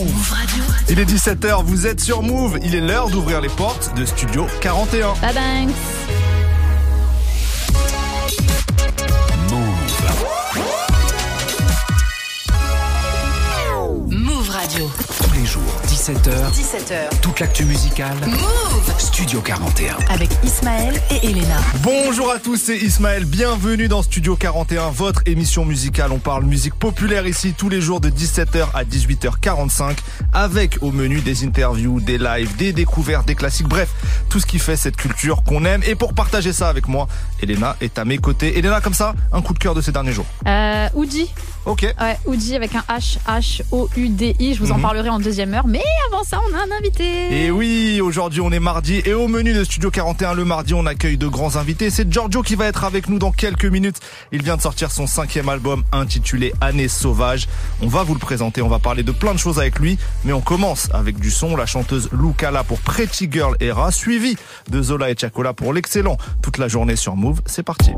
Move Radio. Il est 17h, vous êtes sur Move. Il est l'heure d'ouvrir les portes de Studio 41. Bye bye. Move Radio. Tous les jours, 17h. 17h. Toute l'actu musicale. Move Studio 41. Avec Ismaël et Elena. Bonjour à tous, c'est Ismaël. Bienvenue dans Studio 41, votre émission musicale. On parle musique populaire ici tous les jours de 17h à 18h45 avec au menu des interviews, des lives, des découvertes, des classiques. Bref, tout ce qui fait cette culture qu'on aime. Et pour partager ça avec moi, Elena est à mes côtés. Elena, comme ça, un coup de cœur de ces derniers jours. Euh, Oudi. Ok. Ouais, Oudi avec un H, H-O-U-D-I. Je vous en mhm. parlerai en deuxième heure. Mais avant ça, on a un invité. Et oui, aujourd'hui, on est mardi. Et au menu de Studio 41, le mardi, on accueille de grands invités. C'est Giorgio qui va être avec nous dans quelques minutes. Il vient de sortir son cinquième album intitulé Année sauvage. On va vous le présenter. On va parler de plein de choses avec lui. Mais on commence avec du son. La chanteuse Lucala pour Pretty Girl Era, suivi de Zola et Chacola pour l'excellent Toute la journée sur Move. C'est parti.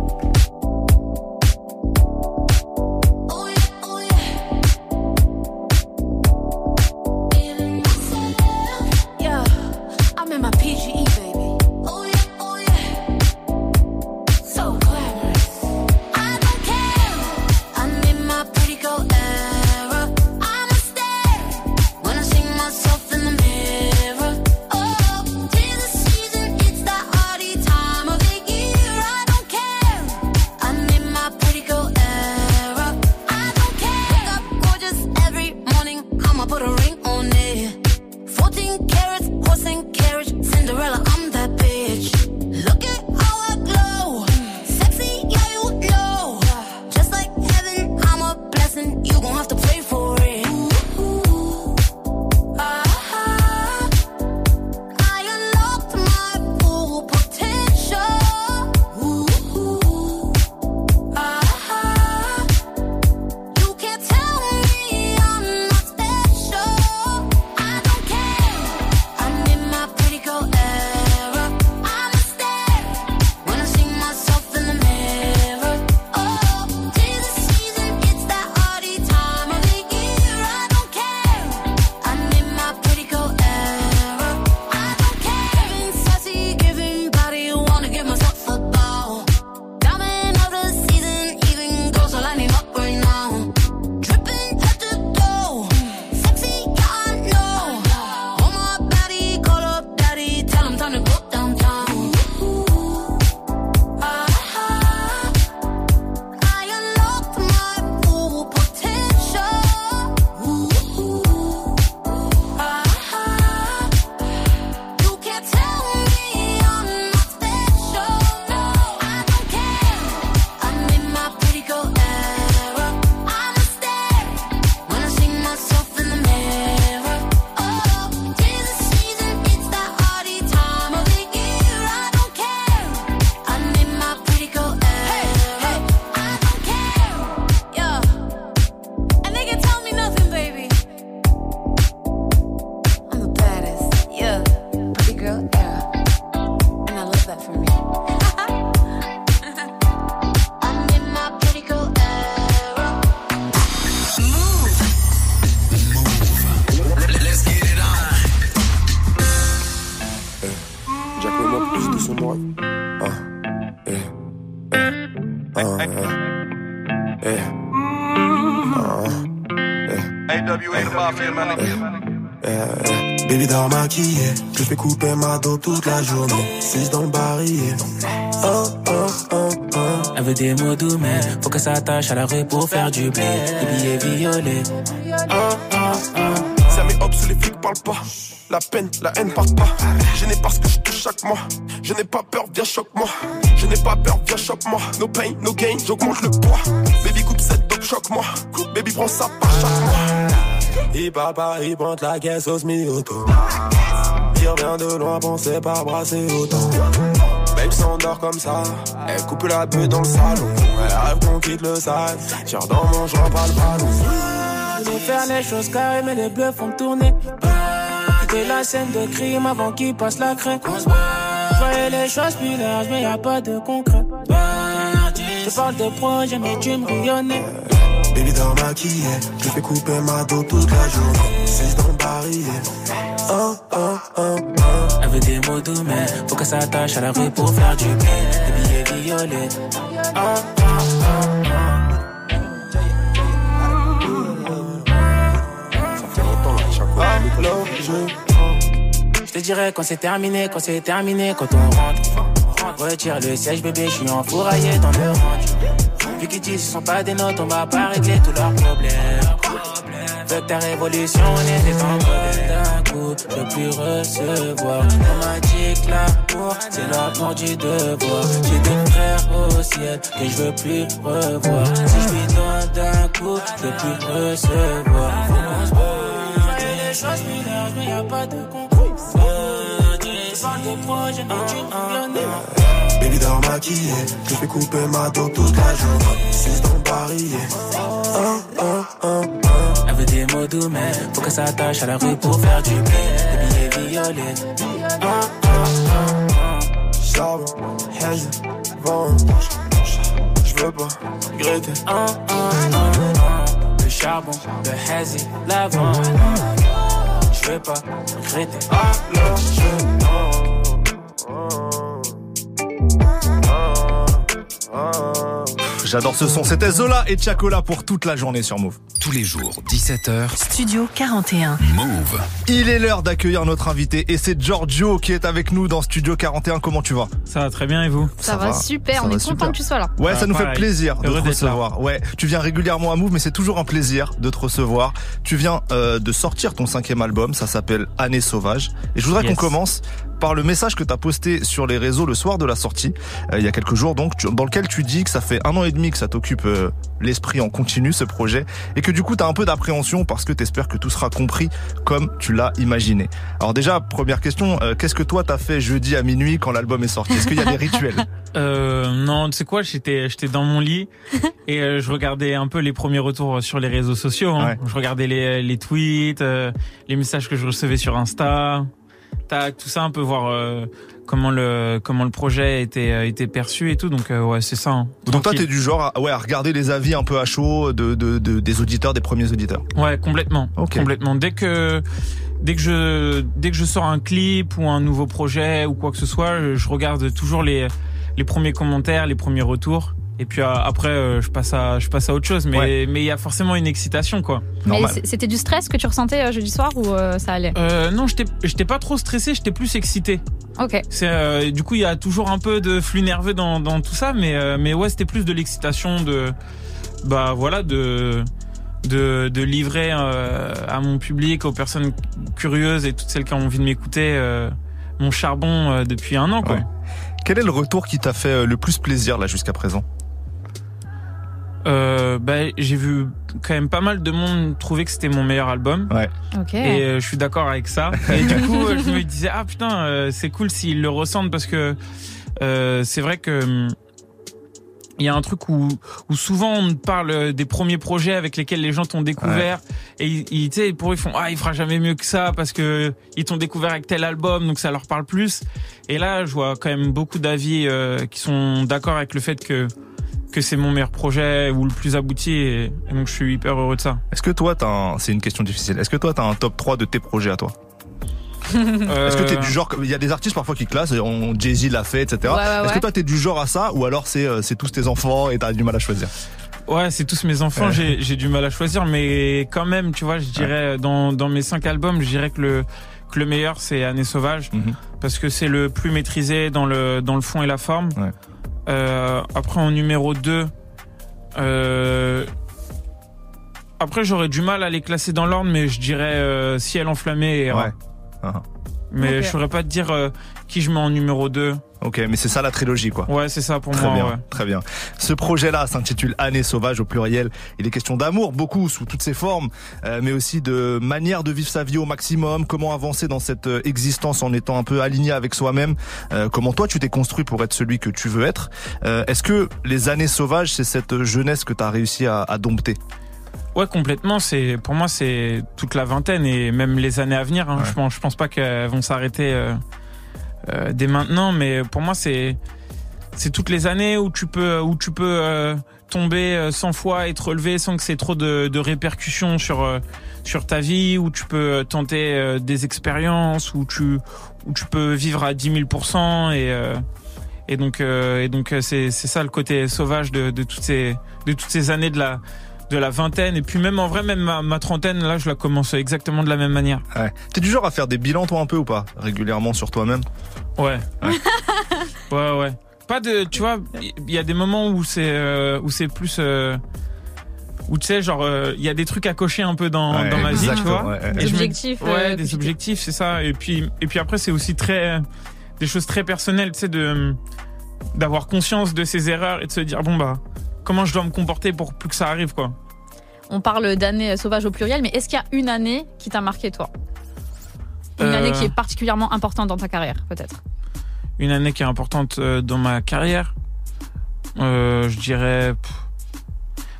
Faut que ça attache à la rue pour faire du blé. Des billets violets. Ça met hop sous les flics parle pas. La peine, la haine part pas. Je n'ai pas ce que je touche chaque mois. Je n'ai pas peur, viens choque-moi. Je n'ai pas peur, viens choque-moi. No pain, no gain, j'augmente le poids. Baby coupe cette dope, choque-moi. Baby prends ça par chaque mois. Il parle pas, il la caisse au semi-auto tire bien de loin, pensez pas brasser autant. Babe s'endort comme ça, elle coupe la bulle dans le salon. Elle rêve qu'on quitte le sale, tire dans mon joint, pas le ballon. Je vais faire les choses carrées, mais les bleus font tourner. Quitter la scène de crime avant qu'il passe la craie. Je les choses plus larges, mais y a pas de concret. Je parle de projet, mais tu me rayonnais. Baby dans maquillé, je fais couper ma dos toute la journée. C'est dans barillet. Oh, oh, oh, des mots doux, mais faut qu'elle s'attache à la rue pour faire du bien. Des billets violets. Oh, oh, oh. Je te dirais quand c'est terminé, quand c'est terminé, quand on rentre. Retire le siège, bébé, je suis enfouraillé dans le range. Vu qu'ils disent ce sont pas des notes, on va pas régler tous leurs problèmes. Ta révolution était en d'un coup, je veux plus recevoir. On m'a dit que l'amour, c'est l'amour du devoir. J'ai des frères au ciel que je veux plus revoir. Si je lui donne d'un coup, je veux plus recevoir. Faut qu'on les choses mineures, mais y a pas de concours. Parle de projet, mais tu ne Baby dans maquillé, je fais couper ma dos toute la journée. C'est dans barillet. Oh, oh, oh, oh. Elle veut des mots doux, mais faut qu'elle s'attache à la rue pour faire du bien. Des billets violets. Oh, oh. Charbon, hazy, vent. Je veux pas regretter. Oh, oh, oh. Le charbon, le hazy, l'avant. Je veux pas regretter. Ah, là, je... J'adore ce son. C'était Zola et Chacola pour toute la journée sur Move. Tous les jours, 17h. Studio 41. Move. Il est l'heure d'accueillir notre invité et c'est Giorgio qui est avec nous dans Studio 41. Comment tu vas? Ça va très bien et vous? Ça, va, super, ça on va est super. content que tu sois là. Ouais, Ah, ça nous fait plaisir de te là. recevoir. Ouais, tu viens régulièrement à Move, mais c'est toujours un plaisir de te recevoir. Tu viens euh, de sortir ton cinquième album, ça s'appelle Année sauvage. Et je voudrais Yes. qu'on commence par le message que tu as posté sur les réseaux le soir de la sortie, euh, il y a quelques jours donc, tu- dans lequel tu dis que ça fait un an et demi que ça t'occupe euh, l'esprit en continu ce projet, et que du coup tu as un peu d'appréhension parce que tu espères que tout sera compris comme tu l'as imaginé. Alors déjà, première question, euh, qu'est-ce que toi t'as fait jeudi à minuit quand l'album est sorti? Est-ce qu'il y a des rituels? Euh, Non, tu sais quoi J'étais, j'étais dans mon lit et euh, je regardais un peu les premiers retours sur les réseaux sociaux. hein. Ouais. Je regardais les, les tweets, euh, les messages que je recevais sur Insta, tac, tout ça, un peu voir euh, comment le comment le projet était euh, était perçu et tout. Donc euh, ouais, c'est ça. hein. Donc toi, t'es du genre à, ouais, à regarder les avis un peu à chaud de, de, de- des auditeurs, des premiers auditeurs. Ouais, complètement. Ok. Complètement. Dès que dès que je dès que je sors un clip ou un nouveau projet ou quoi que ce soit, je, je regarde toujours les les premiers commentaires, les premiers retours. Et puis euh, après, euh, je passe à je passe à autre chose. Mais Ouais. mais il y a forcément une excitation quoi. Mais c'était du stress que tu ressentais euh, jeudi soir ou euh, ça allait? Euh, non, j'étais j'étais pas trop stressé, j'étais plus excité. Ok. C'est euh, du coup il y a toujours un peu de flux nerveux dans dans tout ça, mais euh, mais ouais, c'était plus de l'excitation de bah voilà de de, de livrer euh, à mon public, aux personnes curieuses et toutes celles qui ont envie de m'écouter euh, mon charbon euh, depuis un an quoi. Ouais. Quel est le retour qui t'a fait le plus plaisir là jusqu'à présent? Euh, bah, j'ai vu quand même pas mal de monde trouver que c'était mon meilleur album Ok. et euh, je suis d'accord avec ça. Et du coup, euh, je me disais ah putain, euh, c'est cool s'ils le ressentent parce que euh, c'est vrai que hum, il y a un truc où, où souvent on parle des premiers projets avec lesquels les gens t'ont découvert et ils, ils, tu sais, pour eux ils font ah il fera jamais mieux que ça parce que ils t'ont découvert avec tel album donc ça leur parle plus. Et là je vois quand même beaucoup d'avis euh, qui sont d'accord avec le fait que que c'est mon meilleur projet ou le plus abouti et, et donc je suis hyper heureux de ça. Est-ce que toi, t'as un... c'est une question difficile, est-ce que toi t'as un top 3 de tes projets à toi? Euh, Est-ce que t'es du genre, il y a des artistes parfois qui classent, on- Jay-Z l'a fait, etc. Ouais, ouais, Est-ce ouais. que toi t'es du genre à ça ou alors c'est euh, c'est tous tes enfants et t'as du mal à choisir? Ouais, c'est tous mes enfants. Ouais. J'ai j'ai du mal à choisir, mais quand même, tu vois, je dirais dans dans mes cinq albums, je dirais que le que le meilleur c'est Année sauvage Mhm. parce que c'est le plus maîtrisé dans le dans le fond et la forme. Ouais. Euh, après en numéro 2 euh, après j'aurais du mal à les classer dans l'ordre, mais je dirais euh, Ciel enflammé et. Ouais. Ah. Mais je saurais pas te dire euh, qui je mets en numéro 2 Ok, mais c'est ça la trilogie quoi. Ouais, c'est ça pour Très moi. bien, ouais. très bien. Ce projet-là s'intitule Année sauvage au pluriel. Il est question d'amour, beaucoup sous toutes ses formes, euh, mais aussi de manière de vivre sa vie au maximum, comment avancer dans cette euh, existence en étant un peu aligné avec soi-même, euh, comment toi tu t'es construit pour être celui que tu veux être? Euh, Est-ce que les années sauvages, c'est cette jeunesse que tu as réussi à, à dompter? Ouais, complètement. C'est pour moi, c'est toute la vingtaine et même les années à venir. Hein. Ouais. Je pense, je pense pas qu'elles vont s'arrêter euh, euh, dès maintenant, mais pour moi, c'est c'est toutes les années où tu peux où tu peux euh, tomber 100 euh, fois et te relever sans que c'est trop de, de, répercussions sur euh, sur ta vie où tu peux tenter des expériences où tu où tu peux vivre à 10 000% et et donc et donc c'est c'est ça le côté sauvage de, de toutes ces de toutes ces années de la de la vingtaine et puis même en vrai même ma, trentaine là je la commence exactement de la même manière. Ouais. T'es du genre à faire des bilans toi un peu ou pas? Régulièrement sur toi-même? Ouais. Ouais ouais. Pas de tu vois il y a des moments où c'est euh, où c'est plus euh, où tu sais genre euh, il y a des trucs à cocher un peu dans, dans ma vie tu vois des objectifs ouais des objectifs c'est ça et puis et puis après c'est aussi très des choses très personnelles tu sais de d'avoir conscience de ses erreurs et de se dire bon bah comment je dois me comporter pour plus que ça arrive quoi. On parle d'années sauvages au pluriel, mais est-ce qu'il y a une année qui t'a marqué toi? Une euh. année qui est particulièrement importante dans ta carrière, peut-être? Une année qui est importante euh, dans ma carrière? Euh, Je dirais.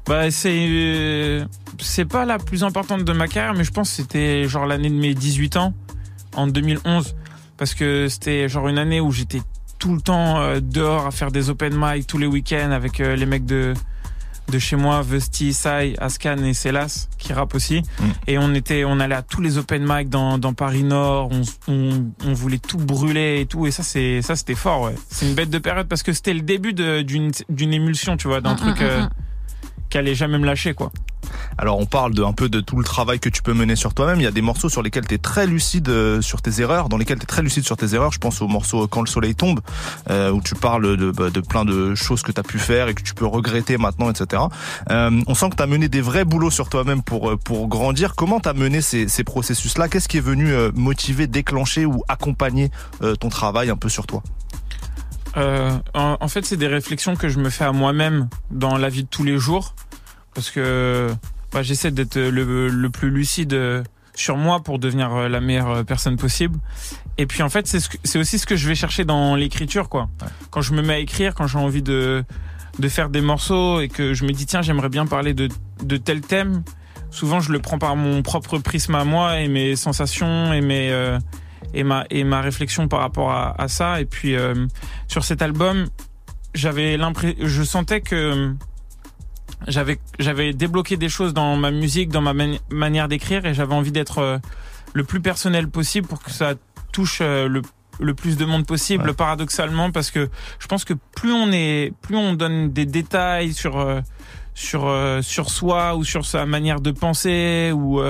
Bah, c'est. C'est pas la plus importante de ma carrière, mais je pense que c'était genre l'année de mes 18 ans, en 2011. Parce que c'était genre une année où j'étais tout le temps euh, dehors à faire des open mic tous les week-ends avec euh, les mecs de de chez moi, Vesti, Sai, Ascan et Célas qui rappent aussi. Mm. Et on était, on allait à tous les open mic dans, dans Paris Nord. On, on, on, voulait tout brûler et tout. Et ça, c'est, ça, c'était fort, ouais. C'est une bête de période parce que c'était le début d'une, d'une émulsion, tu vois, d'un mm, truc mm, euh, allait jamais me quoi. Alors on parle de un peu de tout le travail que tu peux mener sur toi-même. Il y a des morceaux sur lesquels tu es très lucide euh, sur tes erreurs, dans lesquels tu es très lucide sur tes erreurs. Je pense au morceau Quand le soleil tombe, euh, où tu parles de, bah, de plein de choses que tu as pu faire et que tu peux regretter maintenant, etc. Euh, on sent que tu as mené des vrais boulots sur toi-même pour euh, pour grandir. Comment tu as mené ces processus-là? Qu'est-ce qui est venu motiver, déclencher ou accompagner ton travail un peu sur toi? Euh, en, en, fait, c'est des réflexions que je me fais à moi-même dans la vie de tous les jours, parce que bah, j'essaie d'être le, le, plus lucide sur moi pour devenir la meilleure personne possible. Et puis en fait, c'est c'est aussi ce que je vais chercher dans l'écriture, quoi. Quand je me mets à écrire, quand j'ai envie de de faire des morceaux et que je me dis tiens, j'aimerais bien parler de de tel thème. Souvent, je le prends par mon propre prisme à moi et mes sensations et mes euh, et ma et ma réflexion par rapport à, à ça. Et puis euh, sur cet album, j'avais l'impression, je sentais que j'avais j'avais débloqué des choses dans ma musique, dans ma manière d'écrire, et j'avais envie d'être euh, le plus personnel possible pour que ça touche euh, le le plus de monde possible, paradoxalement, parce que je pense que plus on est, plus on donne des détails sur euh, sur sur soi ou sur sa manière de penser, ou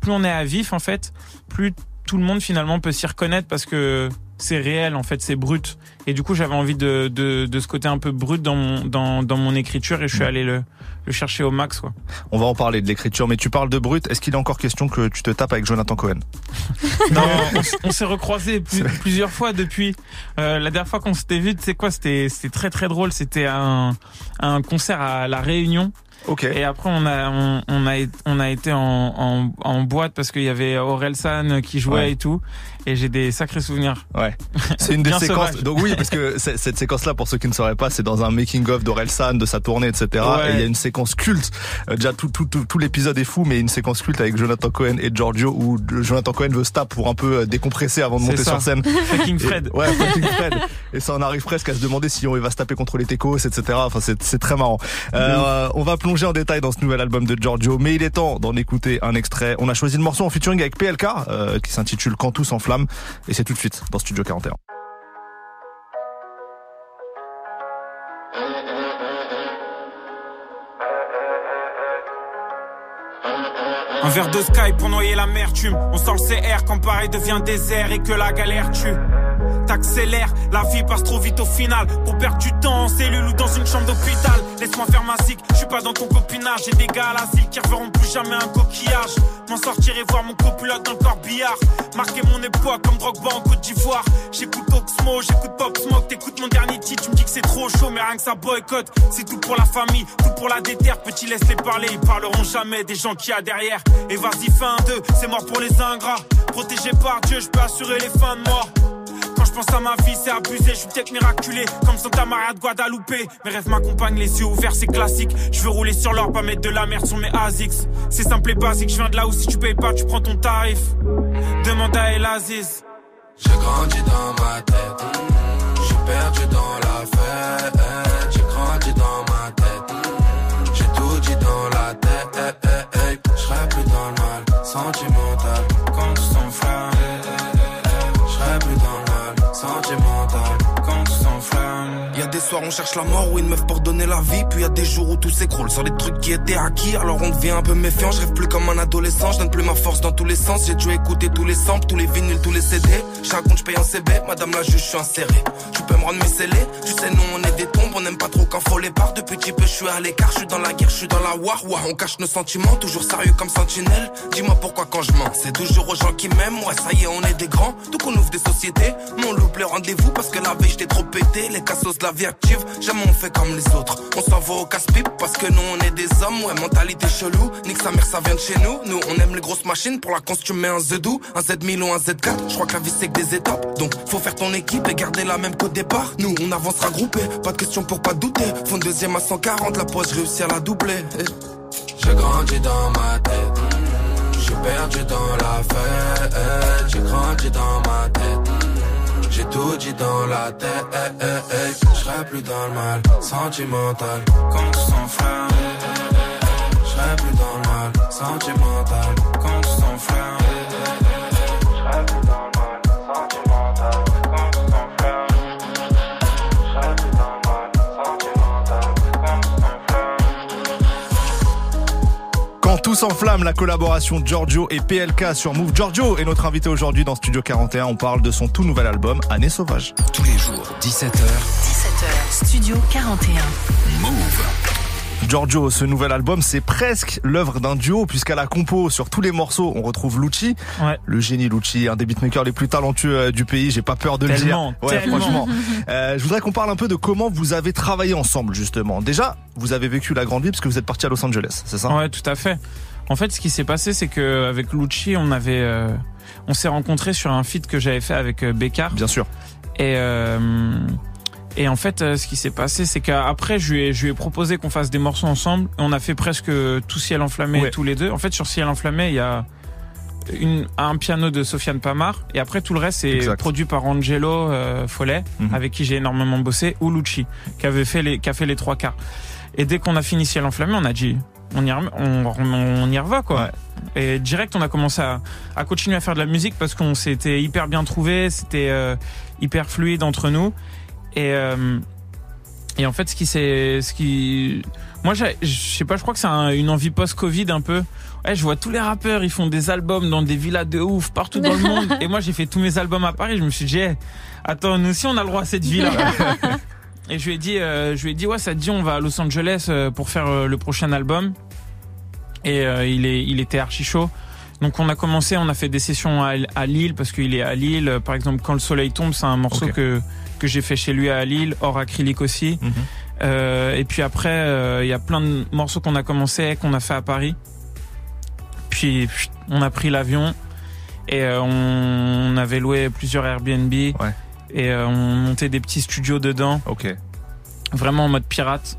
plus on est à vif en fait, plus tout le monde finalement peut s'y reconnaître parce que c'est réel en fait, c'est brut. Et du coup, j'avais envie de, de, de, ce côté un peu brut dans mon, dans, dans mon écriture et je suis allé le, le chercher au max. Quoi. On va en parler de l'écriture, mais tu parles de brut. Est-ce qu'il est encore question que tu te tapes avec Jonathan Cohen? Non, on, s'est recroisé plusieurs fois depuis. Euh, la dernière fois qu'on s'était vu, tu sais quoi, c'était très très drôle. C'était un, un concert à La Réunion. Ok. Et après on a on, on a on a été en, en, en boîte parce qu'il y avait Orelsan qui jouait et tout et j'ai des sacrés souvenirs. Ouais. C'est une des séquences. Donc oui, parce que cette séquence-là, pour ceux qui ne sauraient pas, c'est dans un making of d'Orelsan, de sa tournée, etc. Et il y a une séquence culte. Euh, déjà tout tout tout, tout l'épisode est fou, mais une séquence culte avec Jonathan Cohen et Giorgio où Jonathan Cohen veut stop pour un peu euh, décompresser avant de monter sur scène. Fucking Fred. ouais, fucking Fred. Et ça en arrive presque à se demander si on va se taper contre les techos, etc. Enfin, c'est très marrant. Euh, on va plonger en détail dans ce nouvel album de Giorgio, mais il est temps d'en écouter un extrait. On a choisi le morceau en featuring avec PLK, euh, qui s'intitule Quand tous en flammes. Et c'est tout de suite dans Studio 41. Un verre de sky pour noyer l'amertume. On sent le CR quand Paris devient désert et que la galère tue. T'accélères, la vie passe trop vite au final. Pour perdre du temps en cellule ou dans une chambre d'hôpital. Laisse-moi faire ma zig, je suis pas dans ton copinage. J'ai des gars à l'asile qui reverront plus jamais un coquillage. M'en sortir et voir mon copilote dans le corbillard. Marquer mon époque comme Drogba en Côte d'Ivoire. J'écoute Oxmo, j'écoute Pop Smoke. T'écoutes mon dernier titre, tu me dis que c'est trop chaud, mais rien que ça boycotte. C'est tout pour la famille, tout pour la déterre. Petit, laisse les parler, ils parleront jamais des gens qui y a derrière. Et vas-y, fin 2, c'est mort pour les ingrats. Protégé par Dieu, je peux assurer les fins de mort. Pense à ma vie, c'est abusé. Je suis peut-être miraculé, comme Santa Maria de Guadalupe. Mes rêves m'accompagnent, les yeux ouverts, c'est classique. Je veux rouler sur l'or, pas mettre de la merde sur mes ASICS. C'est simple et basique, je viens de là où si tu payes pas, tu prends ton tarif. Demande à El Aziz. J'ai grandi dans ma tête. perdu dans la fête, j'ai grandi dans ma tête. J'ai tout dit dans la tête, je plus dans le mal sentimental. Quand tout s'enflamme, on cherche la mort ou une meuf pour donner la vie. Puis y a des jours où tout s'écroule sur des trucs qui étaient acquis. Alors on devient un peu méfiant, je rêve plus comme un adolescent. Je donne plus ma force dans tous les sens. J'ai dû écouter tous les samples, tous les vinyles, tous les CD Chaque compte je paye un CB, madame la juge je suis inséré. Tu peux me rendre mes scellés, tu sais nous on est des tombes. On aime pas trop quand faut les barres. Depuis petit peu je suis à l'écart, je suis dans la guerre, je suis dans la war. Ouah, On cache nos sentiments, toujours sérieux comme sentinelle. Dis-moi pourquoi quand je mens, c'est toujours aux gens qui m'aiment. Ouais ça y est on est des grands, donc on ouvre des sociétés. Mon loupe le rendez-vous parce que la veille j'étais trop pété. Les cassos de la vie active, jamais on fait comme les autres. On s'en va au casse-pipe parce que nous on est des hommes. Ouais mentalité chelou, nique sa mère ça vient de chez nous. Nous on aime les grosses machines, pour la cons tu mets un Z2 Un Z1000 ou un Z4, je crois que la vie c'est que des étapes. Donc faut faire ton équipe et garder la même qu'au départ. Nous on avancera groupé, pas de question pour pas douter. Fond deuxième à 140, la poche réussi à la doubler. J'ai grandi dans ma tête. J'ai perdu dans la fête, j'ai grandi dans ma tête. J'ai tout dit dans la tête, je serai plus dans le mal sentimental. Quand tout s'enflamme, Je serai plus dans le mal sentimental. quand tout s'enflamme. Quand tout s'enflamme, la collaboration Giorgio et PLK sur Move. Giorgio est notre invité aujourd'hui dans Studio 41. On parle de son tout nouvel album, Année sauvage. Tous les jours, 17h, 17h, Studio 41. Move. Giorgio, ce nouvel album, c'est presque l'œuvre d'un duo, puisqu'à la compo, sur tous les morceaux, on retrouve Lucci. Ouais. Le génie Lucci, un des beatmakers les plus talentueux euh, du pays, j'ai pas peur de Tellement, le dire. Ouais, tellement. franchement. Euh, je voudrais qu'on parle un peu de comment vous avez travaillé ensemble, justement. Déjà, vous avez vécu la grande vie parce que vous êtes parti à Los Angeles, c'est ça? Ouais, tout à fait. En fait, ce qui s'est passé, c'est que avec Lucci, on avait, euh, on s'est rencontrés sur un feat que j'avais fait avec euh, Bécard. Bien sûr. Et euh, et en fait, euh, ce qui s'est passé, c'est qu'après, je lui ai, je lui ai proposé qu'on fasse des morceaux ensemble. On a fait presque tout ciel enflammé Ouais. tous les deux. En fait, sur ciel enflammé, il y a une, un piano de Sofiane Pamar. Et après, tout le reste, c'est produit par Angelo euh, Follet, Mhm. avec qui j'ai énormément bossé, ou Lucci, qui avait fait les, qui a fait les trois quarts. Et dès qu'on a fini ciel enflammé, on a dit, on y, rem- on, on y reva, quoi. Et direct, on a commencé à, à continuer à faire de la musique parce qu'on s'était hyper bien trouvé, c'était euh, hyper fluide entre nous. Et, euh, et en fait, ce qui s'est, ce qui, moi, j'ai- je sais pas, je crois que c'est un- une envie post-Covid un peu. Ouais, je vois tous les rappeurs, ils font des albums dans des villas de ouf partout dans le monde. Et moi, j'ai fait tous mes albums à Paris. Je me suis dit, hey, attends, nous aussi, on a le droit à cette vie-là. Et je lui ai dit, euh, je lui ai dit, ouais, ça te dit, on va à Los Angeles euh, pour faire euh, le prochain album. Et euh, il est, il était archi chaud. Donc on a commencé, on a fait des sessions à, à Lille parce qu'il est à Lille. Euh, Par exemple, quand le soleil tombe, c'est un morceau que que j'ai fait chez lui à Lille, hors acrylique aussi. Mhm. Euh, et puis après, euh, il y a plein de morceaux qu'on a commencé, qu'on a fait à Paris. Puis on a pris l'avion et euh, on, on avait loué plusieurs Airbnb et euh, on montait des petits studios dedans. Ok. Vraiment en mode pirate.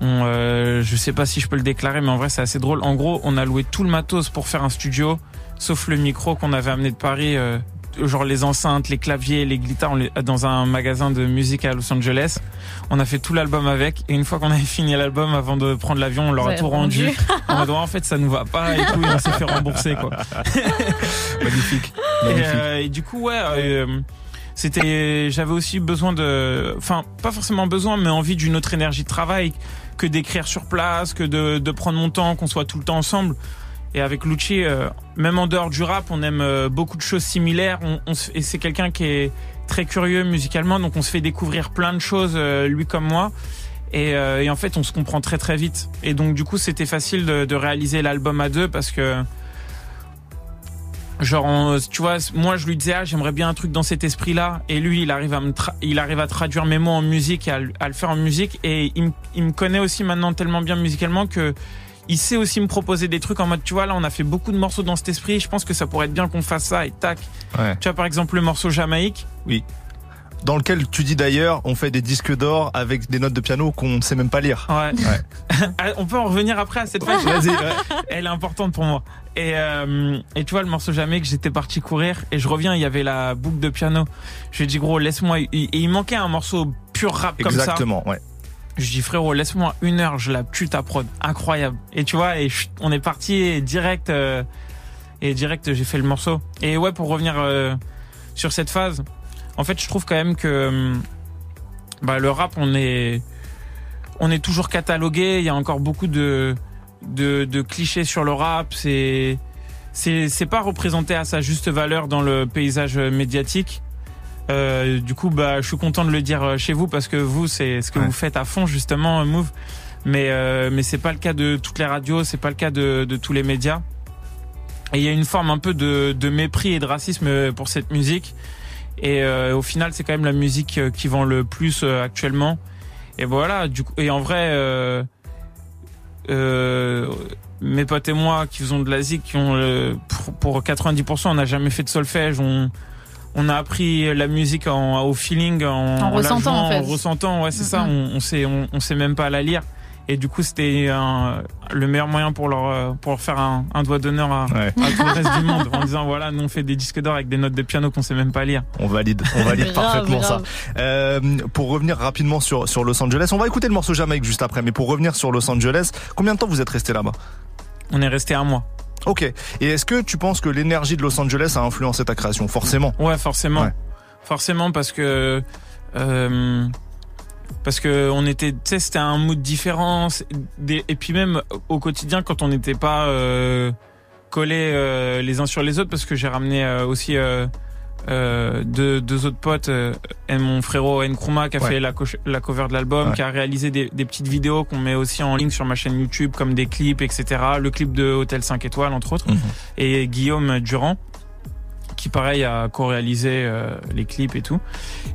On, euh, je sais pas si je peux le déclarer, mais en vrai c'est assez drôle. En gros, on a loué tout le matos pour faire un studio, sauf le micro qu'on avait amené de Paris. euh, genre les enceintes, les claviers, les guitares, on les- dans un magasin de musique à Los Angeles. On a fait tout l'album avec, et une fois qu'on avait fini l'album, avant de prendre l'avion, on leur a tout rendu. rendu. en mode, ouais, en fait, ça nous va pas, et tout, et on s'est fait rembourser, quoi. Magnifique. Et, Magnifique. euh, et du coup, ouais, euh, c'était, j'avais aussi besoin de, enfin, pas forcément besoin, mais envie d'une autre énergie de travail que d'écrire sur place, que de, de prendre mon temps, qu'on soit tout le temps ensemble. Et avec Lucci, euh, même en dehors du rap, on aime euh, beaucoup de choses similaires. On, et c'est quelqu'un qui est très curieux musicalement, donc on se fait découvrir plein de choses, euh, lui comme moi. Et, et en fait, on se comprend très très vite. Et donc du coup, c'était facile de, de réaliser l'album à deux parce que genre tu vois moi je lui disais ah j'aimerais bien un truc dans cet esprit là et lui il arrive à me tra- il arrive à traduire mes mots en musique et à, le- à le faire en musique. Et il, me- il me connaît aussi maintenant tellement bien musicalement que il sait aussi me proposer des trucs en mode tu vois là on a fait beaucoup de morceaux dans cet esprit. Je pense que ça pourrait être bien qu'on fasse ça et tac. Ouais. tu vois par exemple le morceau Jamaïque. Oui. Dans lequel tu dis d'ailleurs, on fait des disques d'or avec des notes de piano qu'on ne sait même pas lire. Ouais. on peut en revenir après à cette page. Vas-y. ouais. Elle est importante pour moi. Et, euh, et tu vois, le morceau Jamais que j'étais parti courir et je reviens, il y avait la boucle de piano. Je lui ai dit, gros, laisse-moi. Et il manquait un morceau pur rap comme ça. Exactement, ouais. Je dis, frérot, laisse-moi une heure, je la tue ta prod. Incroyable. Et tu vois, et chut, on est parti et direct. euh, et direct, j'ai fait le morceau. Et ouais, pour revenir euh, sur cette phase, en fait, je trouve quand même que hum, bah, le rap, on est, on est toujours catalogué. Il y a encore beaucoup de, de, de clichés sur le rap. C'est, c'est, c'est pas représenté à sa juste valeur dans le paysage médiatique. Euh, du coup, bah, je suis content de le dire euh, chez vous parce que vous, c'est ce que Ouais. vous faites à fond justement, Move. Mais euh, mais c'est pas le cas de toutes les radios, c'est pas le cas de, de tous les médias. Et il y a une forme un peu de, de mépris et de racisme pour cette musique. Et euh, au final, c'est quand même la musique euh, qui vend le plus euh, actuellement. Et voilà. Du coup, et en vrai, euh, euh, mes potes et moi qui faisons de la zik, qui ont euh, pour, pour 90%, on n'a jamais fait de solfège. On on a appris la musique en, au feeling, en, En ressentant, en fait. ressentant. Ouais, c'est Mm, ça. mm. On, on sait on, on sait même pas la lire. Et du coup, c'était un- le meilleur moyen pour leur euh, pour leur faire un, un doigt d'honneur à, Ouais. à tout le reste du monde en disant voilà, nous on fait des disques d'or avec des notes de piano qu'on sait même pas lire. On valide, on valide Grave, parfaitement grave. ça. Euh, pour revenir rapidement sur, sur Los Angeles, on va écouter le morceau Jamaïque juste après, mais pour revenir sur Los Angeles, combien de temps vous êtes resté là-bas? On est resté un mois. Ok. Et est-ce que tu penses que l'énergie de Los Angeles a influencé ta création? Forcément. Ouais, forcément. Ouais. Forcément parce que euh, parce que on était tu sais c'était un mood différent et puis même au quotidien quand on n'était pas euh, collés euh, les uns sur les autres parce que j'ai ramené euh, aussi euh, euh, deux, deux autres potes euh, et mon frérot Nkrumah qui a Ouais. fait la, la cover de l'album Ouais. qui a réalisé des, des petites vidéos qu'on met aussi en ligne sur ma chaîne YouTube comme des clips etc le clip de Hôtel 5 étoiles entre autres Mhm. et Guillaume Durand qui pareil a co-réalisé euh, les clips et tout.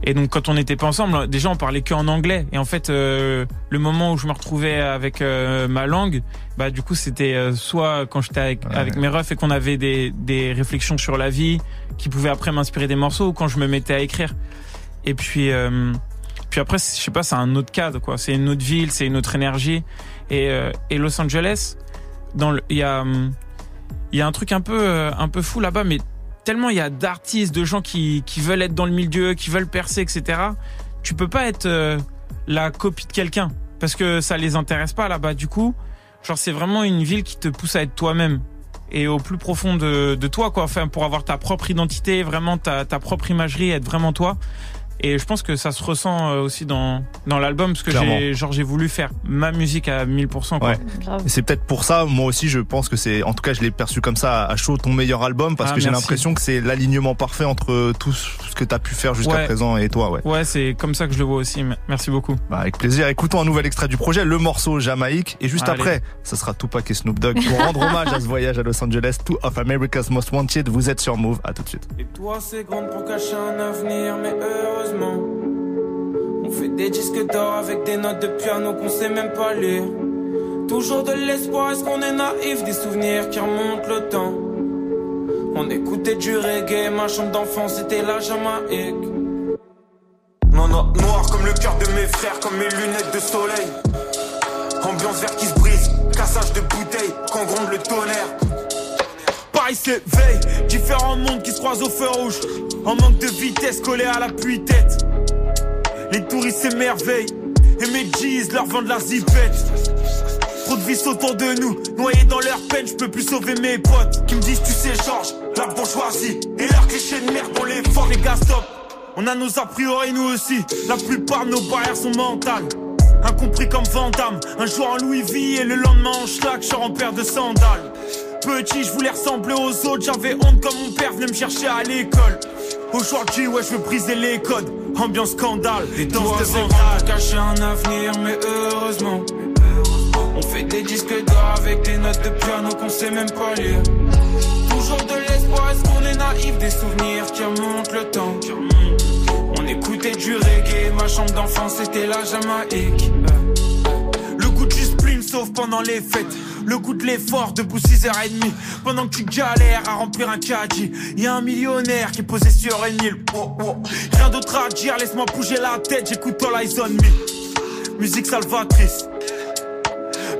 Et donc quand on n'était pas ensemble, déjà on parlait que en anglais. Et en fait, euh, le moment où je me retrouvais avec euh, ma langue, bah du coup c'était euh, soit quand j'étais avec, Ouais. avec mes refs et qu'on avait des, des réflexions sur la vie qui pouvaient après m'inspirer des morceaux, ou quand je me mettais à écrire. Et puis euh, puis après, je sais pas, c'est un autre cadre quoi. C'est une autre ville, c'est une autre énergie. Et, euh, et Los Angeles, dans le, il y a il y a un truc un peu un peu fou là-bas, mais tellement il y a d'artistes, de gens qui, qui veulent être dans le milieu, qui veulent percer, etc. Tu peux pas être euh, la copie de quelqu'un parce que ça les intéresse pas là-bas. Du coup, genre c'est vraiment une ville qui te pousse à être toi-même et au plus profond de, de toi, quoi. Enfin, pour avoir ta propre identité, vraiment ta, ta propre imagerie, être vraiment toi. Et je pense que ça se ressent euh, aussi dans, dans l'album parce que j'ai, genre, j'ai voulu faire ma musique à 1000%, quoi. Ouais. C'est peut-être pour ça, moi aussi, je pense que c'est, en tout cas, je l'ai perçu comme ça à chaud, ton meilleur album, parce Ah, que j'ai l'impression que c'est l'alignement parfait entre tout ce que t'as pu faire jusqu'à Ouais. présent et toi, ouais. Ouais, c'est comme ça que je le vois aussi. Merci beaucoup. Bah, avec plaisir. Écoutons un nouvel extrait du projet, le morceau Jamaïque. Et juste Allez. après, ça sera Tupac et Snoop Dogg pour rendre hommage à ce voyage à Los Angeles, Two of America's Most Wanted. Vous êtes sur Move. À tout de suite. Et toi, c'est grande pour cacher un avenir, mais heureusement, on fait des disques d'or avec des notes de piano qu'on sait même pas lire. Toujours de l'espoir, est-ce qu'on est naïf, des souvenirs qui remontent le temps? On écoutait du reggae, ma chambre d'enfance c'était la Jamaïque. Non, non, noir comme le cœur de mes frères, comme mes lunettes de soleil. Ambiance vert qui se brise, cassage de bouteilles, quand gronde le tonnerre. Paris s'éveille, différents mondes qui se croisent au feu rouge. En manque de vitesse, collé à l'appui-tête. Les touristes s'émerveillent, et mes G's leur vendent la zipette. Trop de vices autour de nous, noyés dans leur peine, je peux plus sauver mes potes. Qui me disent, tu sais, Georges, la bourgeoisie, et leurs clichés de merde, on les fort, les gars, stop. On a nos a priori, nous aussi. La plupart de nos barrières sont mentales. Incompris comme Vandame, un jour en Louis V et le lendemain en schlag, je en paire de sandales. Petit, je voulais ressembler aux autres, j'avais honte comme mon père venait me chercher à l'école. Aujourd'hui, ouais, je veux briser les codes. Ambiance scandale, des danses de vandales. cacher un avenir, mais heureusement. On fait des disques d'or avec des notes de piano qu'on sait même pas lire. Toujours de l'espoir, est-ce qu'on est naïf Des souvenirs qui remontent le temps? On écoutait du reggae, ma chambre d'enfance c'était la Jamaïque. Sauf pendant les fêtes. Le goût de l'effort, debout 6h30. Pendant que tu galères à remplir un caddie. Y a un millionnaire qui est posé sur une île. Oh, oh. Rien d'autre à dire, laisse-moi bouger la tête, j'écoute All Eyes on Me. Musique salvatrice.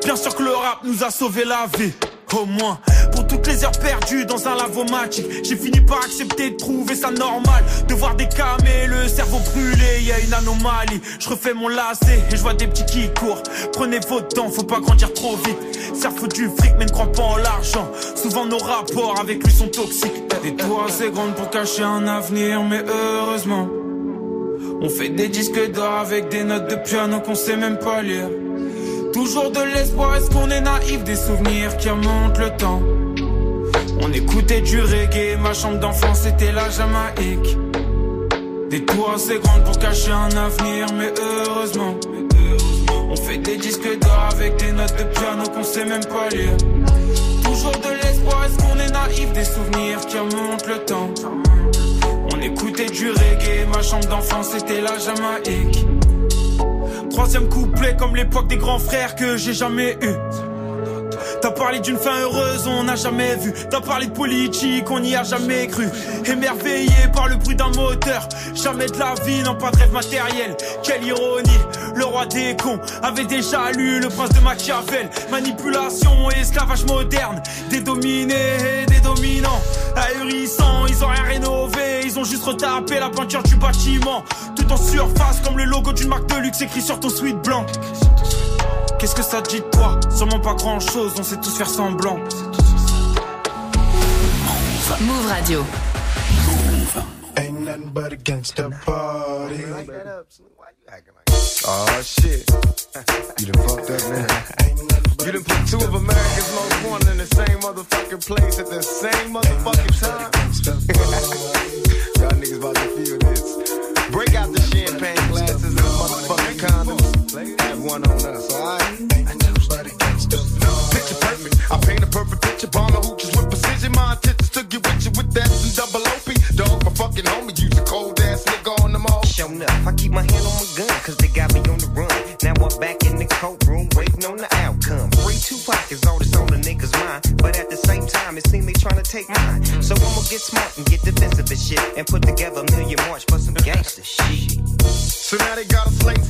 Bien sûr que le rap nous a sauvé la vie. Au moins, toutes les heures perdues dans un lavomatique, j'ai fini par accepter de trouver ça normal. De voir des camés, le cerveau brûlé, y a une anomalie. Je refais mon lacet et je vois des petits qui courent. Prenez votre temps, faut pas grandir trop vite. Cerveau du fric, mais ne crois pas en l'argent. Souvent nos rapports avec lui sont toxiques. Des toits assez grandes pour cacher un avenir, mais heureusement. On fait des disques d'or avec des notes de piano qu'on sait même pas lire. Toujours de l'espoir, est-ce qu'on est naïf? Des souvenirs qui remontent le temps. On écoutait du reggae, ma chambre d'enfance c'était la Jamaïque. Des tours assez grandes pour cacher un avenir, mais heureusement. On fait des disques d'or avec des notes de piano qu'on sait même pas lire. Toujours de l'espoir, est-ce qu'on est naïf Des souvenirs qui remontent le temps? On écoutait du reggae, ma chambre d'enfance c'était la Jamaïque. Troisième couplet comme l'époque des grands frères que j'ai jamais eu. T'as parlé d'une fin heureuse, on n'a jamais vu. T'as parlé de politique, on n'y a jamais cru. Émerveillé par le bruit d'un moteur. Jamais de la vie, non pas de rêve matériel. Quelle ironie, le roi des cons avait déjà lu le prince de Machiavel. Manipulation et esclavage moderne. Des dominés et des dominants. Ahurissants, ils ont rien rénové. Ils ont juste retapé la peinture du bâtiment. Tout en surface comme le logo d'une marque de luxe écrit sur ton suite blanc. Qu'est-ce que ça dit de toi Sûrement pas grand chose, on sait tous faire semblant. Move Radio. Ain't nothing but a gangsta party. Oh shit. You done fucked up, man. You done put two of America's most wanted in the same motherfucking place at the same motherfucking time. Y'all niggas about to feel this. Break out the champagne glasses and the motherfucking condoms. Have one on us, alright? Picture perfect. I paint a perfect picture. Bomb the hooches with precision. My intentions to get with you with that and double OP. Dog, my fucking homie. Use a cold ass nigga on them all. Shown up, I keep my hand on my gun, cause they got me on the run. Now I'm back in the courtroom, waiting on the outcome. Free Tupac is all that's on the niggas' mind. But at the same time, it seems they trying to take mine. Get smart and get defensive and shit. And put together a million march for some gangster shit. So now they got a laced.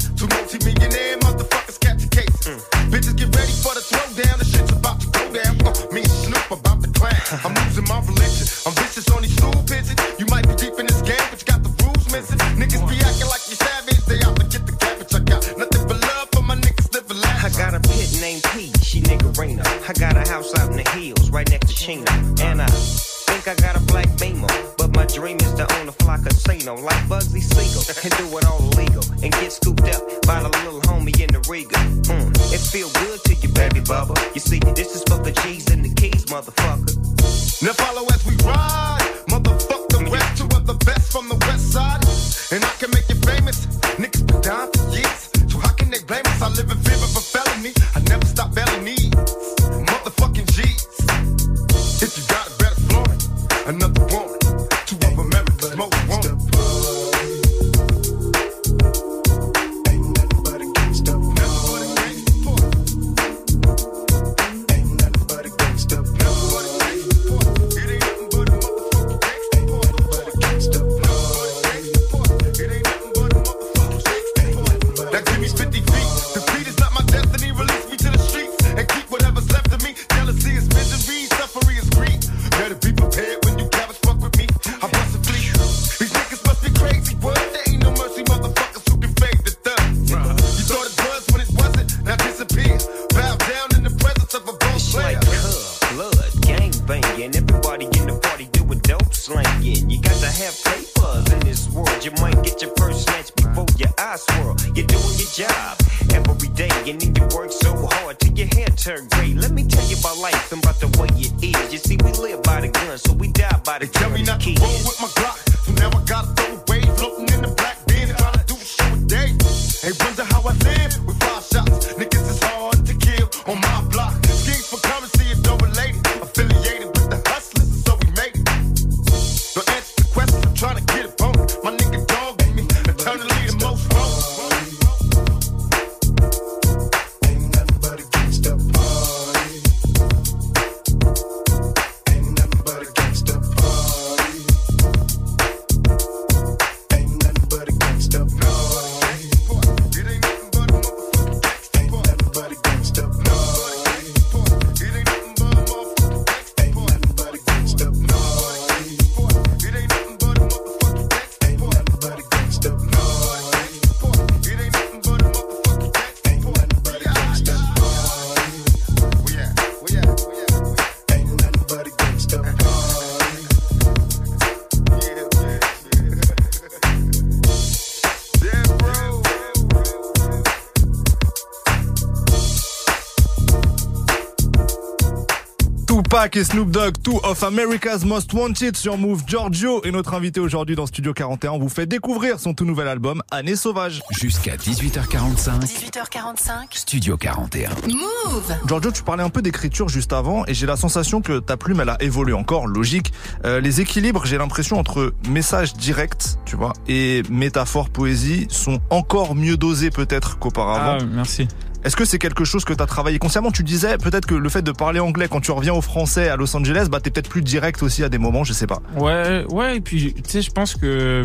Tupac et Snoop Dogg, Two of America's Most Wanted sur Move. Giorgio est notre invité aujourd'hui dans Studio 41. On vous fait découvrir son tout nouvel album, Année Sauvage. Jusqu'à 18h45. 18h45. Studio 41. Move. Giorgio, tu parlais un peu d'écriture juste avant et j'ai la sensation que ta plume, elle a évolué encore, logique. Euh, les équilibres, j'ai l'impression, entre message direct, tu vois, et métaphore, poésie sont encore mieux dosés peut-être qu'auparavant. Ah, merci. Est-ce que c'est quelque chose que tu as travaillé consciemment? Tu disais peut-être que le fait de parler anglais quand tu reviens au français à Los Angeles, bah t'es peut-être plus direct aussi à des moments, je sais pas. Ouais, ouais, et puis tu sais, je pense que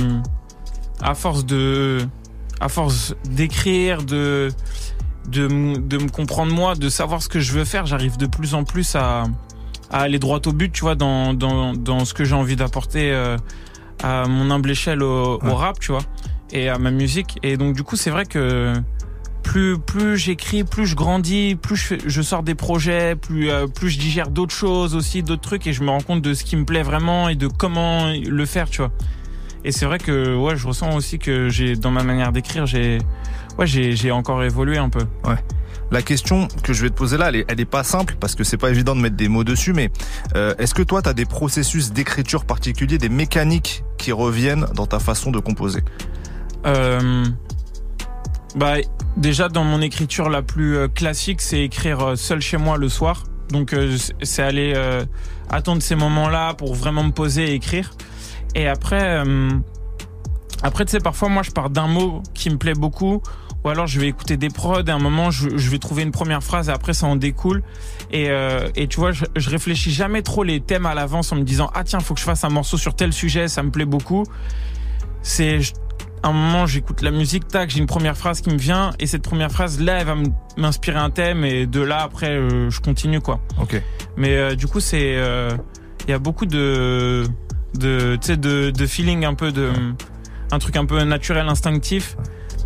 à force de, à force d'écrire, de, de, de me comprendre moi, de savoir ce que je veux faire, j'arrive de plus en plus à, à aller droit au but, tu vois, dans, dans, dans ce que j'ai envie d'apporter euh, à mon humble échelle au, Ouais. au rap, tu vois, et à ma musique. Et donc du coup, c'est vrai que plus plus j'écris, plus je grandis, plus je, sors des projets, plus euh, plus je digère d'autres choses aussi, d'autres trucs, et je me rends compte de ce qui me plaît vraiment et de comment le faire, tu vois. Et c'est vrai que ouais, je ressens aussi que j'ai dans ma manière d'écrire, j'ai ouais, j'ai j'ai encore évolué un peu. La question que je vais te poser là, elle est, elle est pas simple parce que c'est pas évident de mettre des mots dessus, mais euh, est-ce que toi, tu as des processus d'écriture particuliers, des mécaniques qui reviennent dans ta façon de composer? Euh, bah déjà dans mon écriture la plus euh, classique, c'est écrire euh, seul chez moi le soir. Donc euh, c'est- aller euh, attendre ces moments-là pour vraiment me poser et écrire. Et après, euh, après tu sais parfois moi je pars d'un mot qui me plaît beaucoup. Ou alors je vais écouter des prods et à un moment je, je vais trouver une première phrase et après ça en découle. Et, euh, et tu vois, je, je réfléchis jamais trop les thèmes à l'avance en me disant ah tiens faut que je fasse un morceau sur tel sujet, ça me plaît beaucoup. C'est un moment j'écoute la musique, tac, j'ai une première phrase qui me vient et cette première phrase là elle va m'inspirer un thème et de là après euh, je continue quoi. Ok. Mais euh, du coup c'est euh, il y a beaucoup de de tu sais de, de feeling un peu de un truc un peu naturel instinctif.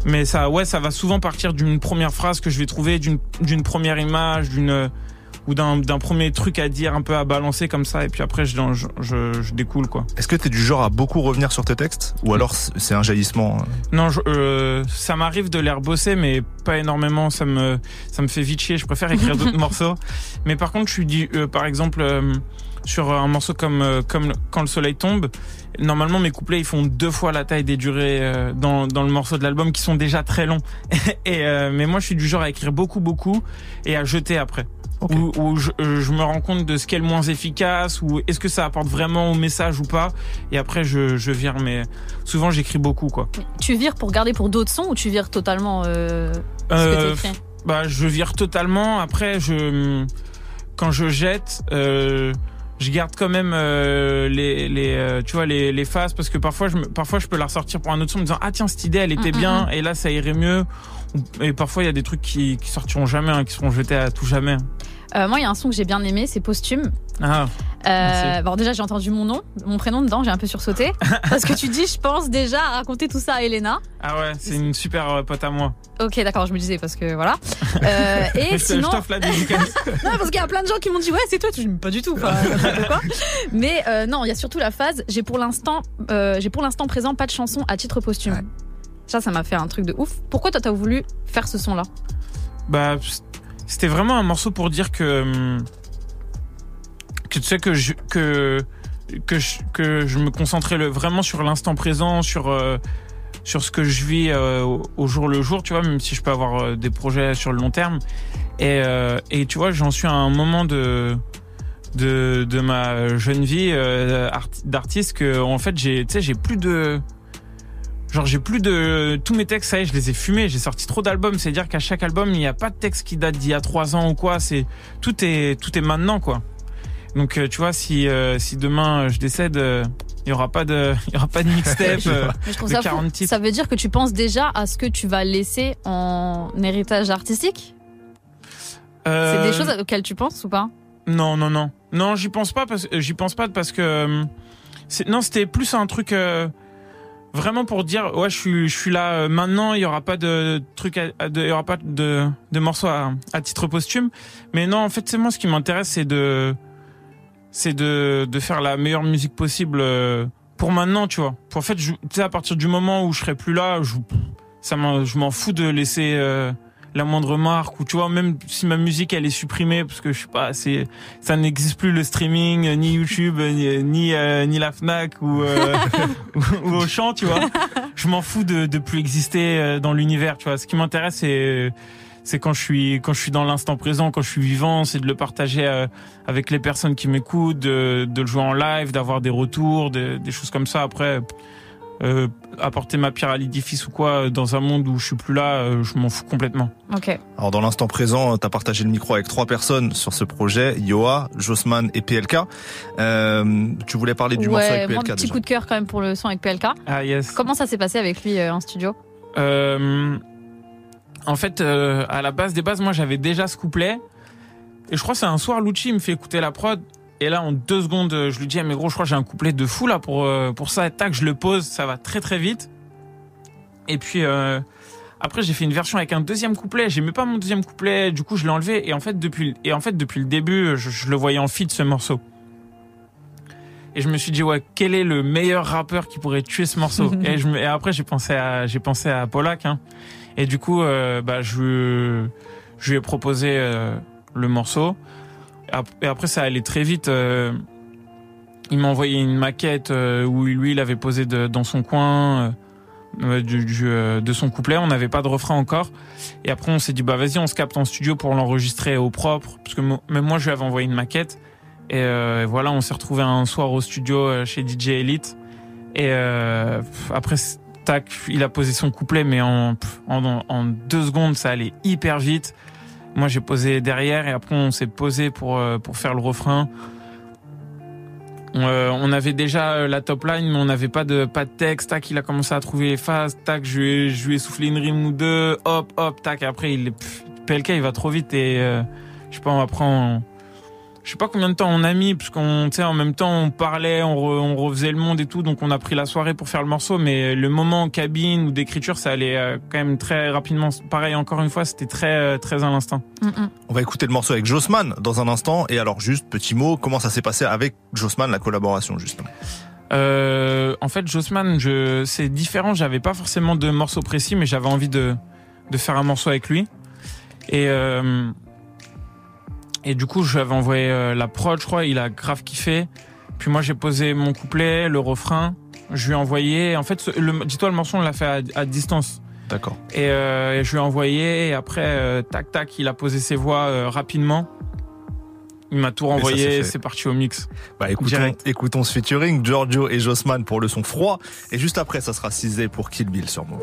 Mais ça ouais ça va souvent partir d'une première phrase que je vais trouver d'une d'une première image d'une ou d'un d'un premier truc à dire un peu à balancer comme ça et puis après je je, je, je découle quoi. Est-ce que tu es du genre à beaucoup revenir sur tes textes ou alors c'est un jaillissement euh Non, je, euh, ça m'arrive de les rebosser, mais pas énormément. Ça me, ça me fait vite chier. Je préfère écrire d'autres morceaux. Mais par contre, je suis dit, euh, par exemple, euh, sur un morceau comme, euh, comme Quand le soleil tombe, normalement mes couplets ils font deux fois la taille des durées euh, dans, dans le morceau de l'album qui sont déjà très longs. et euh, mais moi, je suis du genre à écrire beaucoup, beaucoup et à jeter après. Ok. Où, où je, euh, je me rends compte de ce qui est le moins efficace ou est-ce que ça apporte vraiment au message ou pas et après je, je vire mais souvent j'écris beaucoup quoi Tu vires pour garder pour d'autres sons ou tu vires totalement euh, ce que Euh, t'écris? Bah, je vire totalement. Après, je quand je jette, euh, je garde quand même euh, les les euh, tu vois les les phases parce que parfois je me- parfois je peux la ressortir pour un autre son en me disant ah tiens cette idée elle était Mm, mm, bien et là ça irait mieux. Et parfois il y a des trucs qui qui sortiront jamais, hein, qui seront jetés à tout jamais. Euh, Moi, il y a un son que j'ai bien aimé, c'est Posthume. Ah, Euh, bon, déjà, j'ai entendu mon nom, mon prénom dedans, j'ai un peu sursauté. parce que tu dis, je pense déjà à raconter tout ça à Elena. ah ouais, c'est une super euh, pote à moi. Ok, d'accord, je me disais parce que voilà. Euh, et je sinon, je la non, parce qu'il y a plein de gens qui m'ont dit ouais c'est toi, dis pas du tout. Quoi. Mais euh, non, il y a surtout la phase. J'ai pour l'instant, euh, j'ai pour l'instant présent pas de chanson à titre posthume. Ouais. Ça, ça m'a fait un truc de ouf. Pourquoi toi t'as voulu faire ce son là Bah, c'était vraiment un morceau pour dire que hum, que tu sais que je que que que je me concentrais vraiment sur l'instant présent, sur euh, sur ce que je vis euh, au, jour le jour, tu vois, même si je peux avoir euh, des projets sur le long terme. Et et tu vois, j'en suis à un moment de de de ma jeune vie art- d'artiste que en fait j'ai j'ai plus de Genre j'ai plus de tous mes textes, ça y est, je les ai fumés. J'ai sorti trop d'albums, c'est à dire qu'à chaque album il n'y a pas de texte qui date d'il y a trois ans ou quoi. C'est tout est tout est maintenant quoi. Donc euh, tu vois si euh, si demain euh, je décède, euh, il y aura pas de il y aura pas de mixtape. euh, de ça fou. 40 titres. Ça veut dire que tu penses déjà à ce que tu vas laisser en héritage artistique? C'est euh, des choses auxquelles tu penses ou pas? Non, non, non. Non, j'y pense pas parce j'y pense pas parce que euh, non, c'était plus un truc euh, vraiment pour dire ouais, je suis je suis là euh, maintenant, il y aura pas de truc il y aura pas de de morceaux à, à titre posthume, mais non, en fait, c'est moi ce qui m'intéresse c'est de c'est de de faire la meilleure musique possible euh, pour maintenant, tu vois. Pour en fait, je- à partir du moment où je serai plus là, je ça je m'en fous de laisser euh, la moindre marque ou tu vois même si ma musique elle est supprimée parce que je sais pas c'est ça n'existe plus le streaming euh, ni YouTube euh, ni ni, euh, ni la Fnac ou euh, ou, ou Auchan tu vois. Je m'en fous de de plus exister euh, dans l'univers tu vois. Ce qui m'intéresse c'est c'est quand je suis quand je suis dans l'instant présent quand je suis vivant c'est de le partager euh, avec les personnes qui m'écoutent de, de le jouer en live d'avoir des retours de- des choses comme ça. Après euh, apporter ma pierre à l'édifice ou quoi dans un monde où je suis plus là euh, je m'en fous complètement Ok. Alors dans l'instant présent, tu as partagé le micro avec trois personnes sur ce projet, Yoa, Jossman et PLK. Euh, tu voulais parler du morceau Ouais, avec moi, PLK petit déjà. coup de cœur quand même pour le son avec PLK. ah yes Comment ça s'est passé avec lui euh, en studio? Euh, en fait, euh, à la base des bases, moi j'avais déjà ce couplet. Et je crois que c'est un soir, Lucci me fait écouter la prod. Et là, en deux secondes, euh, je lui dis, ah, mais gros, je crois que j'ai un couplet de fou là pour, euh, pour ça. Et tac, je le pose, ça va très très vite. Et puis, euh, après, j'ai fait une version avec un deuxième couplet. J'aimais pas mon deuxième couplet, du coup, je l'ai enlevé. Et en fait, depuis, et en fait, depuis le début, je, je le voyais en feat ce morceau. Et je me suis dit, ouais, quel est le meilleur rappeur qui pourrait tuer ce morceau et, je, me- et après, j'ai pensé à, j'ai pensé à Polak. Hein. Et du coup, euh, bah, je, je lui ai proposé euh, le morceau. Et ap- Et après, ça allait très vite. euh, il m'a envoyé une maquette euh, où lui, il avait posé dans son coin euh, de son couplet. On n'avait pas de refrain encore. Et après, on s'est dit, bah vas-y, on se capte en studio pour l'enregistrer au propre. Parce que même moi, je lui avais envoyé une maquette. Et voilà, on s'est retrouvé un soir au studio chez DJ Elite. Et après, tac, il a posé son couplet, mais en deux secondes, ça allait hyper vite. Moi, j'ai posé derrière et après, on s'est posé pour, euh, pour faire le refrain. Euh, on avait déjà euh, la top line, mais on n'avait pas de, pas de texte. Tac, il a commencé à trouver les phases. Tac, je lui ai, je lui ai soufflé une rime ou deux. Hop, hop, tac. Après, il est, PLK, il va trop vite et je sais pas, on va prendre, je sais pas combien de temps on a mis, parce qu'on, tu sais, en même temps, on parlait, on, re- on refaisait le monde et tout, donc on a pris la soirée pour faire le morceau, mais le moment en cabine ou d'écriture, ça allait euh, quand même très rapidement. Pareil, encore une fois, c'était très, euh, très à l'instant. Mm, mm. On va écouter le morceau avec Jossman dans un instant. Et alors juste, petit mot, comment ça s'est passé avec Jossman, la collaboration justement? Euh, en fait, Jossman, je, c'est différent. J'avais pas forcément de morceau précis, mais j'avais envie de, de faire un morceau avec lui. Et, euh, et du coup, je lui avais envoyé euh, la prod, je crois. Il a grave kiffé. Puis moi, j'ai posé mon couplet, le refrain. Je lui ai envoyé. En fait, dis-toi, le morceau, on l'a fait à, à distance. D'accord. Et, euh, et je lui ai envoyé. Et après, euh, tac, tac, il a posé ses voix euh, rapidement. Il m'a tout renvoyé. C'est parti au mix. Bah écoutons, Direct. écoutons ce featuring, Giorgio et Jossman pour le son froid. Et juste après, ça sera cisé pour Kill Bill sur Move.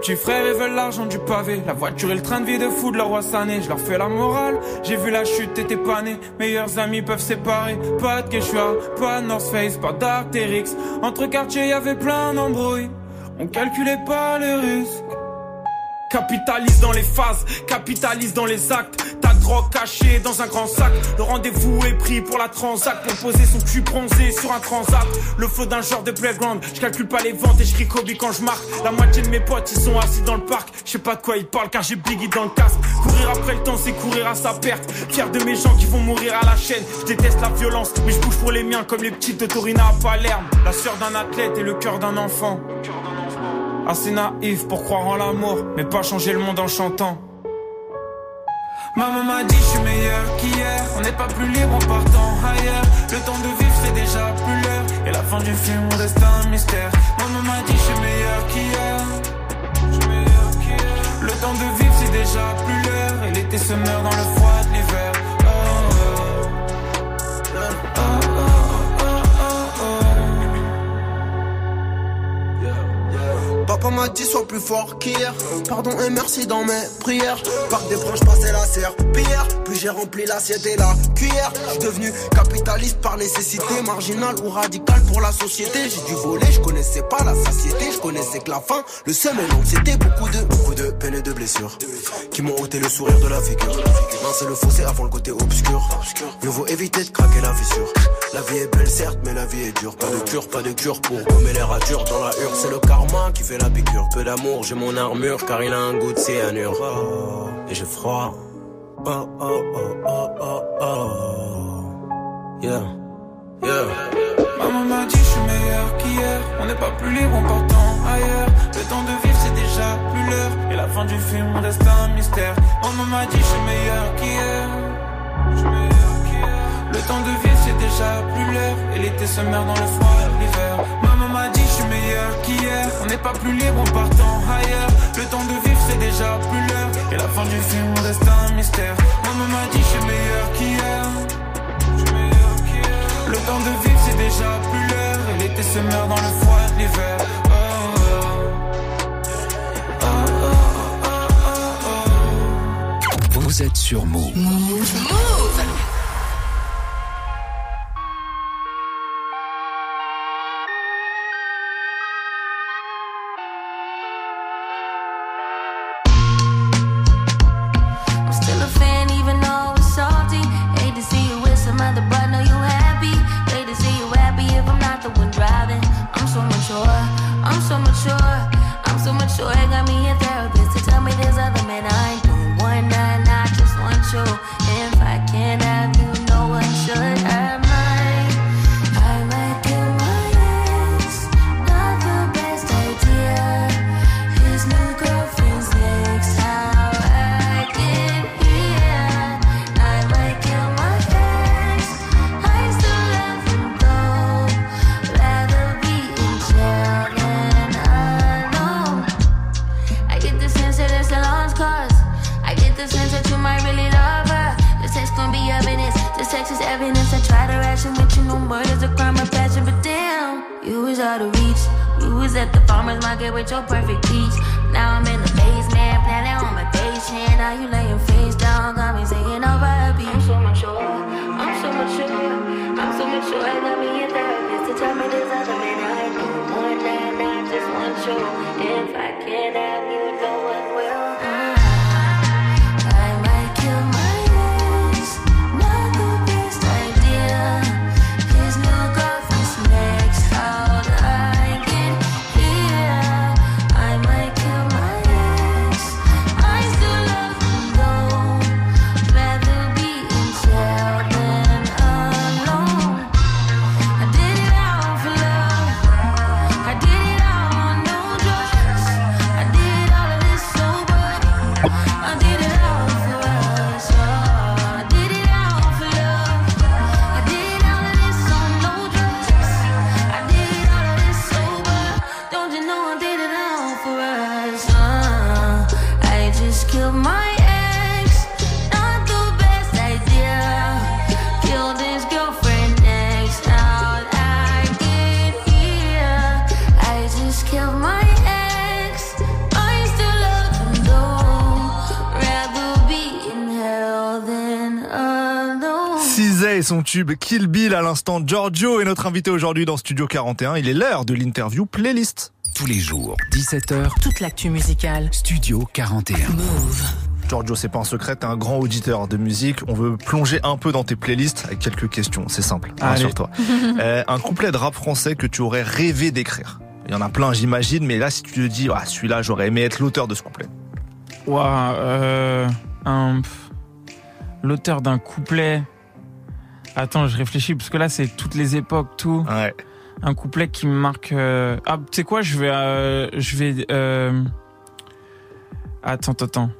Petits frères ils veulent l'argent du pavé. La voiture et le train de vie de fou de leur roi sané Je leur fais la morale. J'ai vu la chute t'étais pas né. Meilleurs amis peuvent séparer. Pas de Quechua, pas de North Face Pas d'Artérix Entre quartiers y avait plein d'embrouilles. On calculait pas les risques Capitalise dans les phases, capitalise dans les actes. Ta drogue cachée dans un grand sac. Le rendez-vous est pris pour la transac. Pour poser son cul bronzé sur un transat. Le flow d'un genre de playground. Je calcule pas les ventes et je crie Kobe quand je marque. La moitié de mes potes, ils sont assis dans le parc. Je sais pas de quoi ils parlent car j'ai Biggie dans le casque. Courir après le temps, c'est courir à sa perte. Fier de mes gens qui vont mourir à la chaîne. Je déteste la violence, mais je bouge pour les miens comme les petites de Torina à Palerme. La sœur d'un athlète et le cœur d'un enfant. Assez naïf pour croire en l'amour, mais pas changer le monde en chantant. Maman m'a dit je suis meilleur qu'hier, on n'est pas plus libre en partant ailleurs. Le temps de vivre c'est déjà plus l'heure, et la fin du film reste un mystère. Maman m'a dit je suis meilleur qu'hier. Le temps de vivre c'est déjà plus l'heure, et l'été se meurt dans le froid de l'hiver. Papa m'a dit sois plus fort qu'hier. Pardon et merci dans mes prières. Par des branches passées la serpillière. Puis j'ai rempli l'assiette et la cuillère. Je suis devenu capitaliste par nécessité, marginal ou radical pour la société. J'ai dû voler, je connaissais pas la satiété. Je connaissais que la fin, le seul et l'anxiété. Beaucoup de, beaucoup de peines et de blessures qui m'ont ôté le sourire de la figure. Mince le fossé avant le côté obscur. Mieux vaut éviter de craquer la fissure. La vie est belle certes mais la vie est dure Pas de cure, pas de cure pour gommer les ratures Dans la hure c'est le karma qui fait la Peu d'amour j'ai mon armure car il a un goût de cyanure. Et j'ai froid. Oh oh oh oh oh oh. Yeah Maman m'a dit je suis meilleur qu'hier. On n'est pas plus libre en partant ailleurs Le temps de vivre c'est déjà plus l'heure. Et la fin du film reste un mystère. Maman m'a dit je suis meilleur qu'hier. Je suis meilleur qu'hier. Le temps de vivre c'est déjà plus l'heure. Et l'été se meurt dans le froid l'hiver meilleur qu'hier. On n'est pas plus libre en partant ailleurs. Le temps de vivre c'est déjà plus l'heure. Et la fin du film reste un mystère. Maman m'a dit je suis meilleur qu'hier. Je suis meilleur qu'hier. Le temps de vivre c'est déjà plus l'heure. Et l'été se meurt dans le froid l'hiver. Oh, oh. Oh, oh, oh, oh, oh. Vous êtes sur Move. I'm farmer's market with your perfect peach. Tube Kill Bill à l'instant. Giorgio est notre invité aujourd'hui dans Studio 41. Il est l'heure de l'interview playlist. Tous les jours, 17h, Toute l'actu musicale. Studio 41. Giorgio, c'est pas un secret, t'es un grand auditeur de musique. On veut plonger un peu dans tes playlists avec quelques questions. C'est simple, Allez. rassure-toi. Euh, un couplet de rap français que tu aurais rêvé d'écrire. Il y en a plein, j'imagine, mais là, si tu te dis, ah, celui-là, j'aurais aimé être l'auteur de ce couplet. Ouah, euh, un, l'auteur d'un couplet. Attends, je réfléchis parce que là c'est toutes les époques, tout. Ouais. Un couplet qui me marque. euh, Ah, tu sais quoi, je vais, euh, je vais. euh, Attends, attends, attends.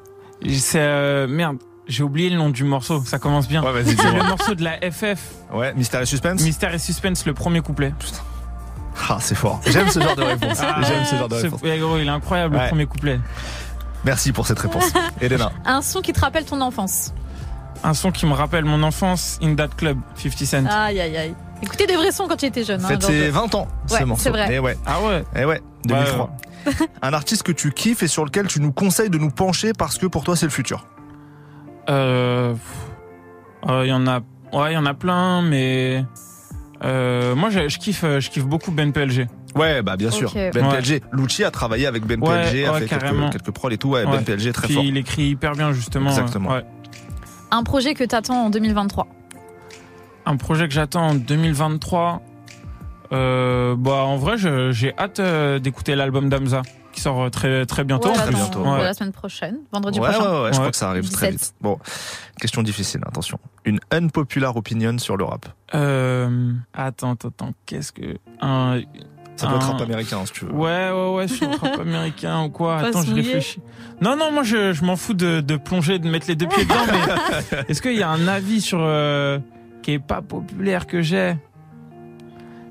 C'est euh, merde. J'ai oublié le nom du morceau. Ça commence bien. Ouais, vas-y, C'est le morceau de la FF. Ouais, Mystère et Suspense Mystère et Suspense, le premier couplet. Ah, c'est fort. J'aime ce genre de réponse. Ah, J'aime ce genre de réponse. ouais, gros, il est incroyable Ouais. le premier couplet. Merci pour cette réponse. Elena. Un son qui te rappelle ton enfance. Un son qui me rappelle mon enfance, In That Club, 50 Cent. Aïe, aïe, aïe. Écoutez des vrais sons quand tu étais jeune. hein, ses 20 ans, Ouais, ce morceau. c'est vrai. Et ouais. Ah ouais Eh ouais, 2003. Un artiste que tu kiffes et sur lequel tu nous conseilles de nous pencher parce que pour toi c'est le futur. Euh, euh, Il y en a, ouais, il y en a plein, mais euh, moi je, je kiffe, euh, je kiffe beaucoup Ben PLG. Ouais, bah bien sûr. Ok. Ben Ouais. PLG. Lucci a travaillé avec Ben Ouais, PLG, a ouais, fait carrément. quelques, quelques prods et tout. Ouais, Ouais. Ben PLG très Puis fort. il écrit hyper bien justement. Exactement. Un projet que t'attends en 2023. un projet que j'attends en 2023. Euh, bah en vrai, j'ai hâte euh, d'écouter l'album d'Amza qui sort euh, très très bientôt. Ouais, dans- bientôt. Ouais. La semaine prochaine, vendredi Ouais, ouais, prochain. ouais, je crois que ça arrive très 17. vite. Bon, question difficile, attention. Une unpopular opinion sur le rap. Euh, attends, attends, attends. Qu'est-ce que un Ça peut être un- rap américain si tu veux. Ouais, ouais, ouais, sur le rap américain ou quoi. Pas Attends, je réfléchis. Non, non, moi, je, je m'en fous de, de plonger, de mettre les deux pieds dedans, mais est-ce qu'il y a un avis sur, euh, qui est pas populaire que j'ai?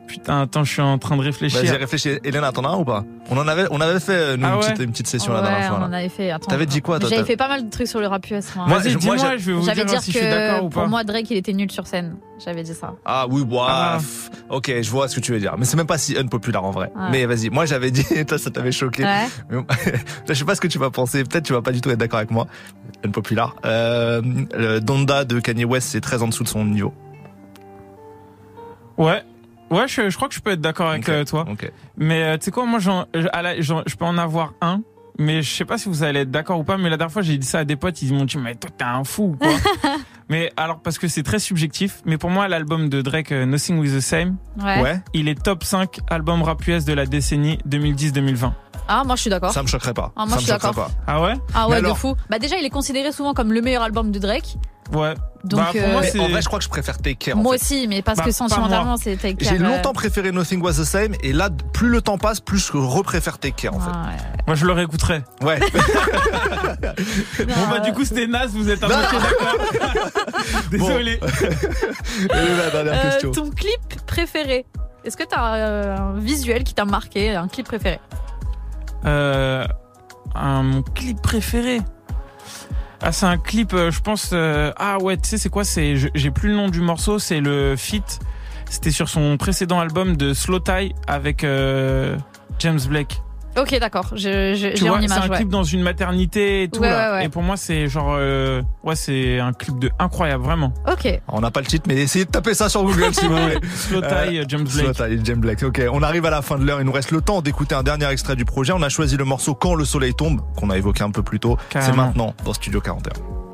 Putain, attends, je suis en train de réfléchir. Vas-y, réfléchis. Hélène, t'en as un ou pas? On, en avait, on avait fait euh, nous, Ah une, petite, une petite session la Ouais, dernière fois. on là. en avait fait. Attends, T'avais dit quoi, toi, J'avais fait pas mal de trucs sur le rap US. moi. Moi, Vas-y, je- moi, dis-moi, j'ai- je vais vous J'avais dire dit si je suis d'accord que ou pour moi Drake il était nul sur scène. J'avais dit ça. Ah oui, bah, Ah. ok, je vois ce que tu veux dire. Mais c'est même pas si unpopular en vrai. Ouais. Mais vas-y, moi j'avais dit, toi ça t'avait choqué. Ouais. Je sais pas ce que tu vas penser. Peut-être tu vas pas du tout être d'accord avec moi. Unpopular. Euh, le Donda de Kanye West, c'est très en dessous de son niveau. Ouais. Ouais, je, je crois que je peux être d'accord avec euh, toi. Ok. Mais euh, tu sais quoi, moi, j'en- je- à la- j'en- je peux en avoir un. Mais je sais pas si vous allez être d'accord ou pas. Mais la dernière fois, j'ai dit ça à des potes. Ils m'ont dit, mais toi, t'es un fou, quoi. mais alors, parce que c'est très subjectif. Mais pour moi, l'album de Drake, euh, Nothing With The Same, Ouais. Ouais, il est top 5 album rap US de la décennie 2010-2020. Ah, moi je suis d'accord. ça me choquerait pas. Ah, moi, ça je me suis choquerait d'accord. pas. Ah ouais? Ah Mais ouais, de alors- fou. Bah déjà, il est considéré souvent comme le meilleur album de Drake. Ouais. Donc, Bah, pour euh, moi, Mais c'est. en vrai, je crois que je préfère Take Care. en Moi fait. aussi, mais parce Bah, que pas sentimentalement, c'est Take Care. J'ai ouais. longtemps préféré Nothing Was the Same et là, plus le temps passe, plus je repréfère Take Care en fait. Ouais. Moi, je le réécouterai. Ouais. Bon, bah, du coup, c'était naze. Vous êtes à moitié d'accord. Désolé. Et la dernière Euh, question. ton clip préféré Est-ce que t'as euh, un visuel qui t'a marqué, un clip préféré? Euh, un, mon clip préféré. Ah, c'est un clip, euh, je pense. euh, ah ouais, tu sais, c'est quoi C'est, j'ai plus le nom du morceau. C'est le feat. C'était sur son précédent album de Slow Tie avec euh, James Blake. Ok, d'accord. Je, je, Tu j'ai vois, c'est un ouais. clip dans une maternité et tout Ouais, là. ouais, ouais. Et pour moi, c'est genre, euh, ouais, c'est un clip de incroyable, vraiment. Ok. On n'a pas le titre, mais essayez de taper ça sur Google si vous voulez. Slow Tie, Euh, James Slow Blake. Tie, James Blake. Ok, on arrive à la fin de l'heure. Il nous reste le temps d'écouter un dernier extrait du projet. On a choisi le morceau Quand le soleil tombe, qu'on a évoqué un peu plus tôt. C'est maintenant dans Studio 41.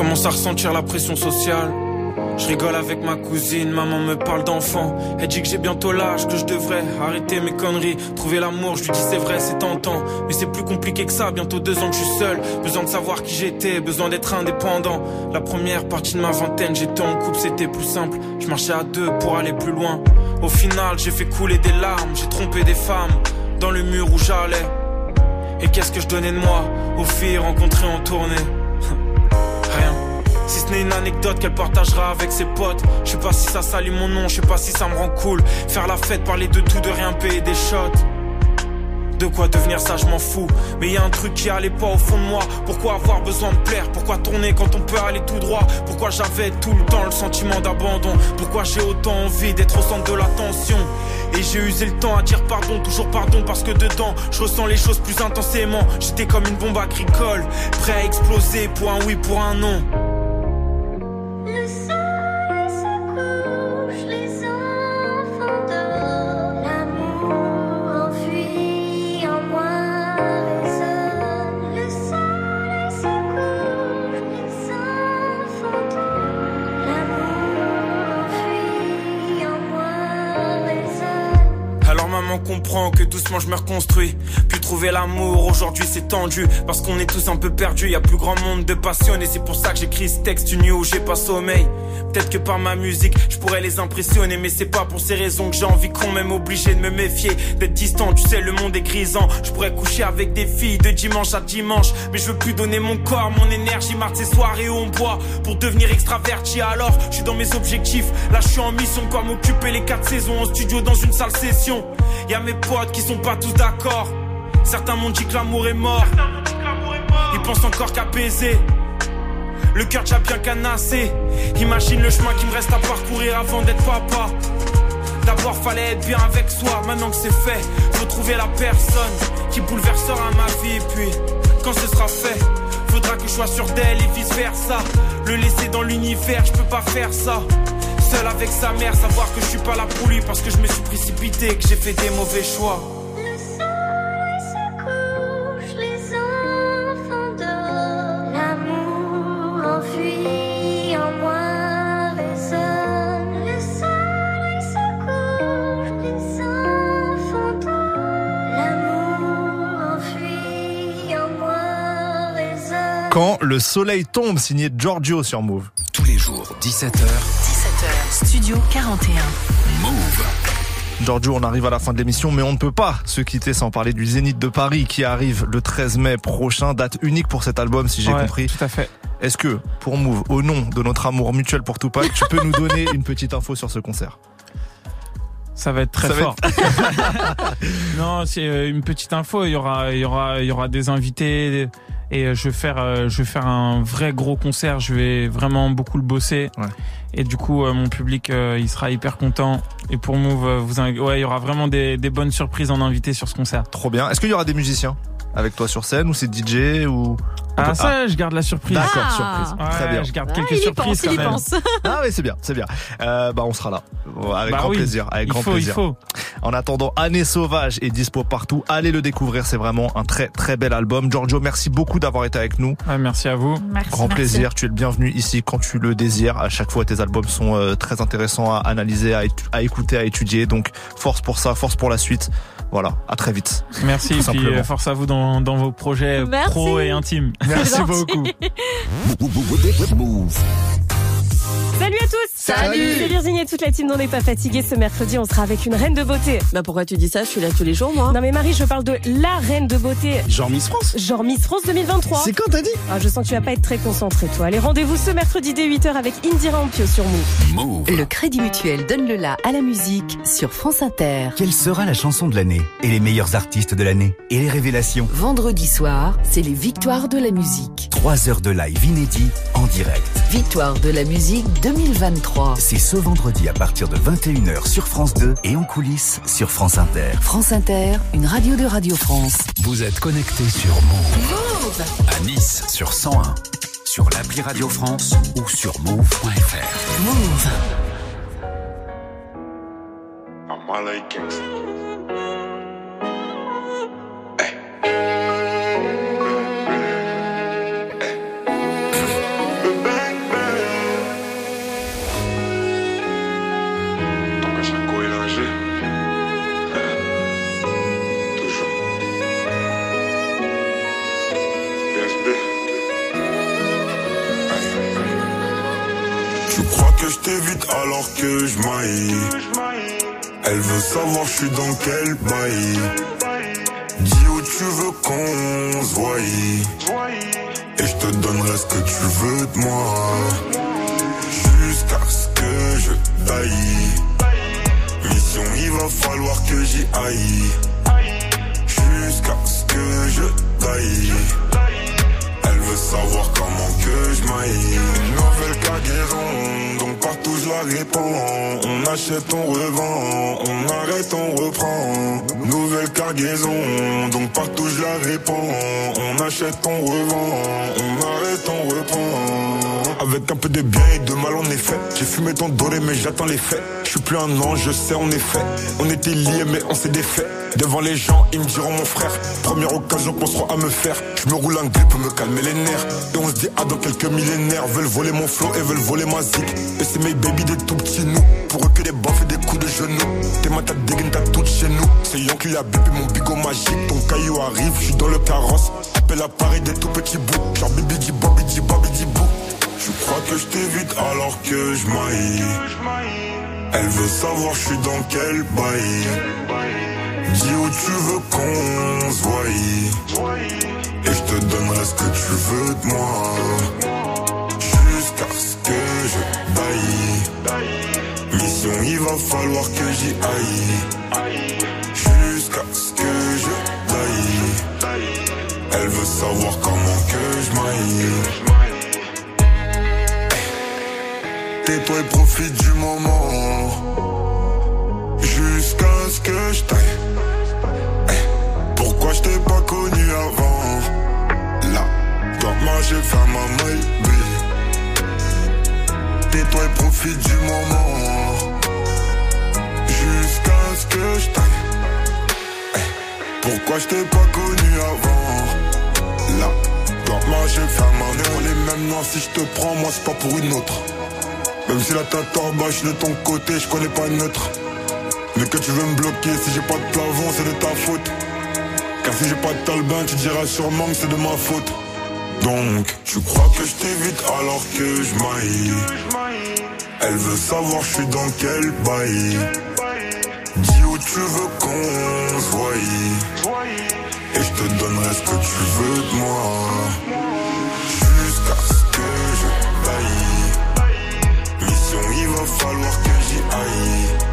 Commence à ressentir la pression sociale. Je rigole avec ma cousine, maman me parle d'enfant. Elle dit que j'ai bientôt l'âge, que je devrais arrêter mes conneries. Trouver l'amour, je lui dis c'est vrai, c'est tentant. Mais c'est plus compliqué que ça, bientôt deux ans que je suis seul. Besoin de savoir qui j'étais, besoin d'être indépendant. La première partie de ma vingtaine, j'étais en couple, c'était plus simple. Je marchais à deux pour aller plus loin. Au final, j'ai fait couler des larmes, j'ai trompé des femmes. Dans le mur où j'allais. Et qu'est-ce que je donnais de moi? Aux filles rencontrées en tournée. Si ce n'est une anecdote qu'elle partagera avec ses potes. Je sais pas si ça salit mon nom, je sais pas si ça me rend cool. Faire la fête, parler de tout, de rien payer des shots. De quoi devenir ça, je m'en fous. Mais y a un truc qui allait pas au fond de moi. Pourquoi avoir besoin de plaire? Pourquoi tourner quand on peut aller tout droit? Pourquoi j'avais tout le temps le sentiment d'abandon? Pourquoi j'ai autant envie d'être au centre de l'attention? Et j'ai usé le temps à dire pardon, toujours pardon parce que dedans je ressens les choses plus intensément. J'étais comme une bombe agricole, prêt à exploser pour un oui, pour un non. Maman comprend que doucement je me reconstruis. Puis trouver l'amour, aujourd'hui c'est tendu. Parce qu'on est tous un peu perdus, y a plus grand monde de passionnés. C'est pour ça que j'écris ce texte une nuit où j'ai pas sommeil. Peut-être que par ma musique, je pourrais les impressionner. Mais c'est pas pour ces raisons que j'ai envie qu'on m'aime obligé de me méfier. D'être distant, tu sais, le monde est grisant. Je pourrais coucher avec des filles de dimanche à dimanche. Mais je veux plus donner mon corps, mon énergie, marre ces soirées où on boit. Pour devenir extraverti, alors je suis dans mes objectifs. Là je suis en mission, quoi m'occuper les quatre saisons en studio dans une salle session. Y a mes potes qui sont pas tous d'accord. Certains m'ont dit que l'amour est mort. Ils pensent encore qu'à baiser. Le cœur déjà bien canassé. Imagine le chemin qui me reste à parcourir avant d'être papa. D'abord fallait être bien avec soi, maintenant que c'est fait, faut trouver la personne qui bouleversera ma vie. Puis quand ce sera fait, voudra que je sois sûr d'elle et vice versa. Le laisser dans l'univers, je peux pas faire ça. Seul avec sa mère, savoir que je suis pas là pour lui parce que je me suis précipité, que j'ai fait des mauvais choix. Le soleil se couche, les enfants dorment. L'amour enfui en moi résonne. Le soleil se couche, les enfants dorment. L'amour enfui en moi résonne. Quand le soleil tombe, signé Giorgio sur Move. Tous les jours, 17h, 17h, Studio 41. Move. Giorgio, on arrive à la fin de l'émission, mais on ne peut pas se quitter sans parler du Zénith de Paris qui arrive le 13 mai prochain, date unique pour cet album si j'ai Ouais, compris. Tout à fait. Est-ce que, pour Move, au nom de notre amour mutuel pour Tupac, tu peux nous donner une petite info sur ce concert? Ça va être très Ça fort. non, c'est euh, une petite info. Il y aura, il y aura, il y aura des invités et euh, je vais faire, euh, je vais faire un vrai gros concert. Je vais vraiment beaucoup le bosser. Ouais. Et du coup, euh, mon public, euh, il sera hyper content. Et pour Move, vous, ouais, il y aura vraiment des, des bonnes surprises en invité sur ce concert. Trop bien. Est-ce qu'il y aura des musiciens avec toi sur scène ou c'est DJ ou Ah, ça, je garde la surprise. D'accord, Ah. surprise. Ouais, Très bien. Je garde Ah, quelques il surprises pense, il quand y même. pense. Ah oui, c'est bien, c'est bien. Euh, bah on sera là avec Bah grand oui, plaisir, avec il grand faut, plaisir. il faut. En attendant, Année sauvage est dispo partout. Allez le découvrir, c'est vraiment un très très bel album. Giorgio, merci beaucoup d'avoir été avec nous. Ouais, merci à vous. Merci. Grand merci. plaisir, tu es le bienvenu ici quand tu le désires. À chaque fois, tes albums sont euh, très intéressants à analyser, à, écouter, à étudier. Donc, force pour ça, force pour la suite. Voilà, à très vite. Merci. Et puis, euh, force à vous dans, dans vos projets Merci. pro et intimes. Merci beaucoup. Salut à tous Salut. C'est Virginie et toute la team n'en est pas fatiguée. Ce mercredi, on sera avec une reine de beauté. Bah pourquoi tu dis ça? Je suis là tous les jours moi. Non mais Marie, je parle de la reine de beauté. Genre Miss France? Genre Miss France 2023. C'est quand t'as dit? Ah, je sens que tu vas pas être très concentré toi. Allez, rendez-vous ce mercredi dès 8h avec Indira Ampio sur Move. Move. Le Crédit Mutuel donne le la à la musique sur France Inter. Quelle sera la chanson de l'année Et les meilleurs artistes de l'année Et les révélations? Vendredi soir, c'est les victoires de la musique. 3 heures de live inédit en direct. Victoire de la musique 2023. C'est ce vendredi à partir de 21h sur France 2 et en coulisses sur France Inter. France Inter, une radio de Radio France. Vous êtes connecté sur Move. À Nice sur 101. Sur l'appli Radio France ou sur move.fr. Move. I'm alors que je maille. Elle veut savoir je suis dans quel bail. Dis où tu veux qu'on se voie. Et je te donnerai ce que tu veux de moi. Jusqu'à ce que je taille. Mission il va falloir que j'y aille. Jusqu'à ce que je taille. Elle veut savoir comment que je maille. Nouvelle cargaison partout je la répands On achète, on revend. On arrête, on reprend. Nouvelle cargaison. Donc partout je la répands On achète, on revend. On arrête, on reprend. Avec un peu de bien et de mal en effet J'ai fumé ton doré mais j'attends les faits. Je suis plus un ange, je sais en effet On était liés mais on s'est défait. Devant les gens, ils me diront mon frère. Première occasion qu'on à me faire. Je me roule un grip pour me calmer les nerfs. Et on se dit, ah, dans quelques millénaires, veulent voler mon flow et veulent voler ma zik. C'est mes baby des tout petits nous. Pour eux que des baffes et des coups de genoux. Tes mains, t'as dégaine, t'as tout chez nous. C'est Yon qui a bipé mon bigot magique. Ton caillou arrive, je suis dans le carrosse. Appelle à Paris des tout petits bouts. Genre bibi di bobi di bobi di bou. Je crois que je t'évite alors que je maille. Elle veut savoir je suis dans quel bail. Dis où tu veux qu'on se Et je te donnerai ce que tu veux de moi il va falloir que j'y aille. Jusqu'à ce que je taille. Elle veut savoir comment que je maille. Tais-toi et profite du moment. Jusqu'à ce que je taille. Pourquoi je t'ai pas connu avant? Là, dans Demain j'ai fait ma maybe Tais-toi et profite du moment Jusqu'à ce que je t'aille Eh, Pourquoi je t'ai pas connu avant? Là, j'ai fait ma Mais on est même non si je te prends Moi c'est pas pour une autre Même si la tête en bas de ton côté Je connais pas neutre Mais que tu veux me bloquer Si j'ai pas de plafond c'est de ta faute car si j'ai pas de talbin, tu diras sûrement que c'est de ma faute. Donc, tu crois que je t'évite alors que je. Elle veut savoir je suis dans quel bail. Dis où tu veux qu'on voie. Et je te donnerai ce que tu veux de moi. Jusqu'à ce que je taille. Mission, il va falloir que j'y aille.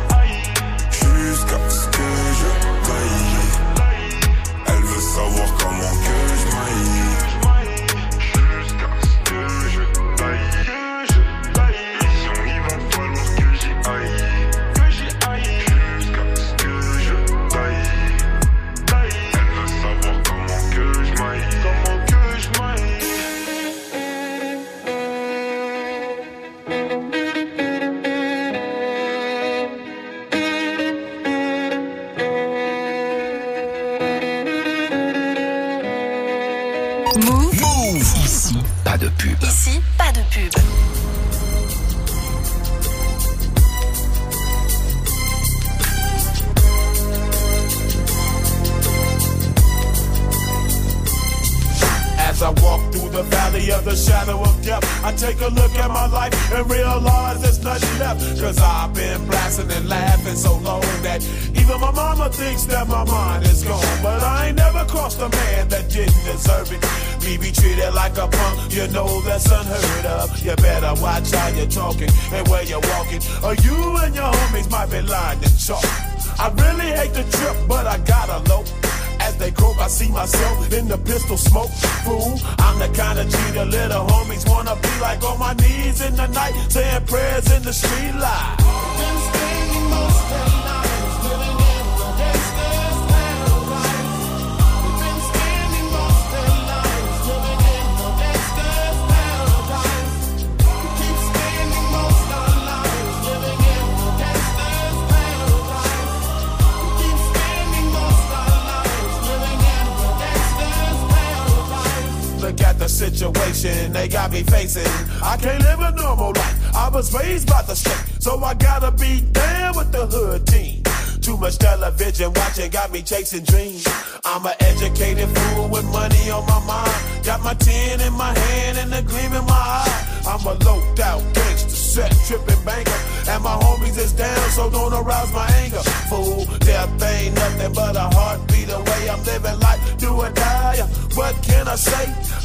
Got me facing. I can't live a normal life. I was raised by the street, so I gotta be down with the hood team. Too much television watching got me chasing dreams. I'm an educated fool with money on my mind. Got my tin in my hand and a gleam in my eye. I'm a loped out gangster, set tripping banker. And my homies is down, so don't arouse my anger. Fool, death ain't nothing but a heartbeat away. I'm living life, do or die. What can I say?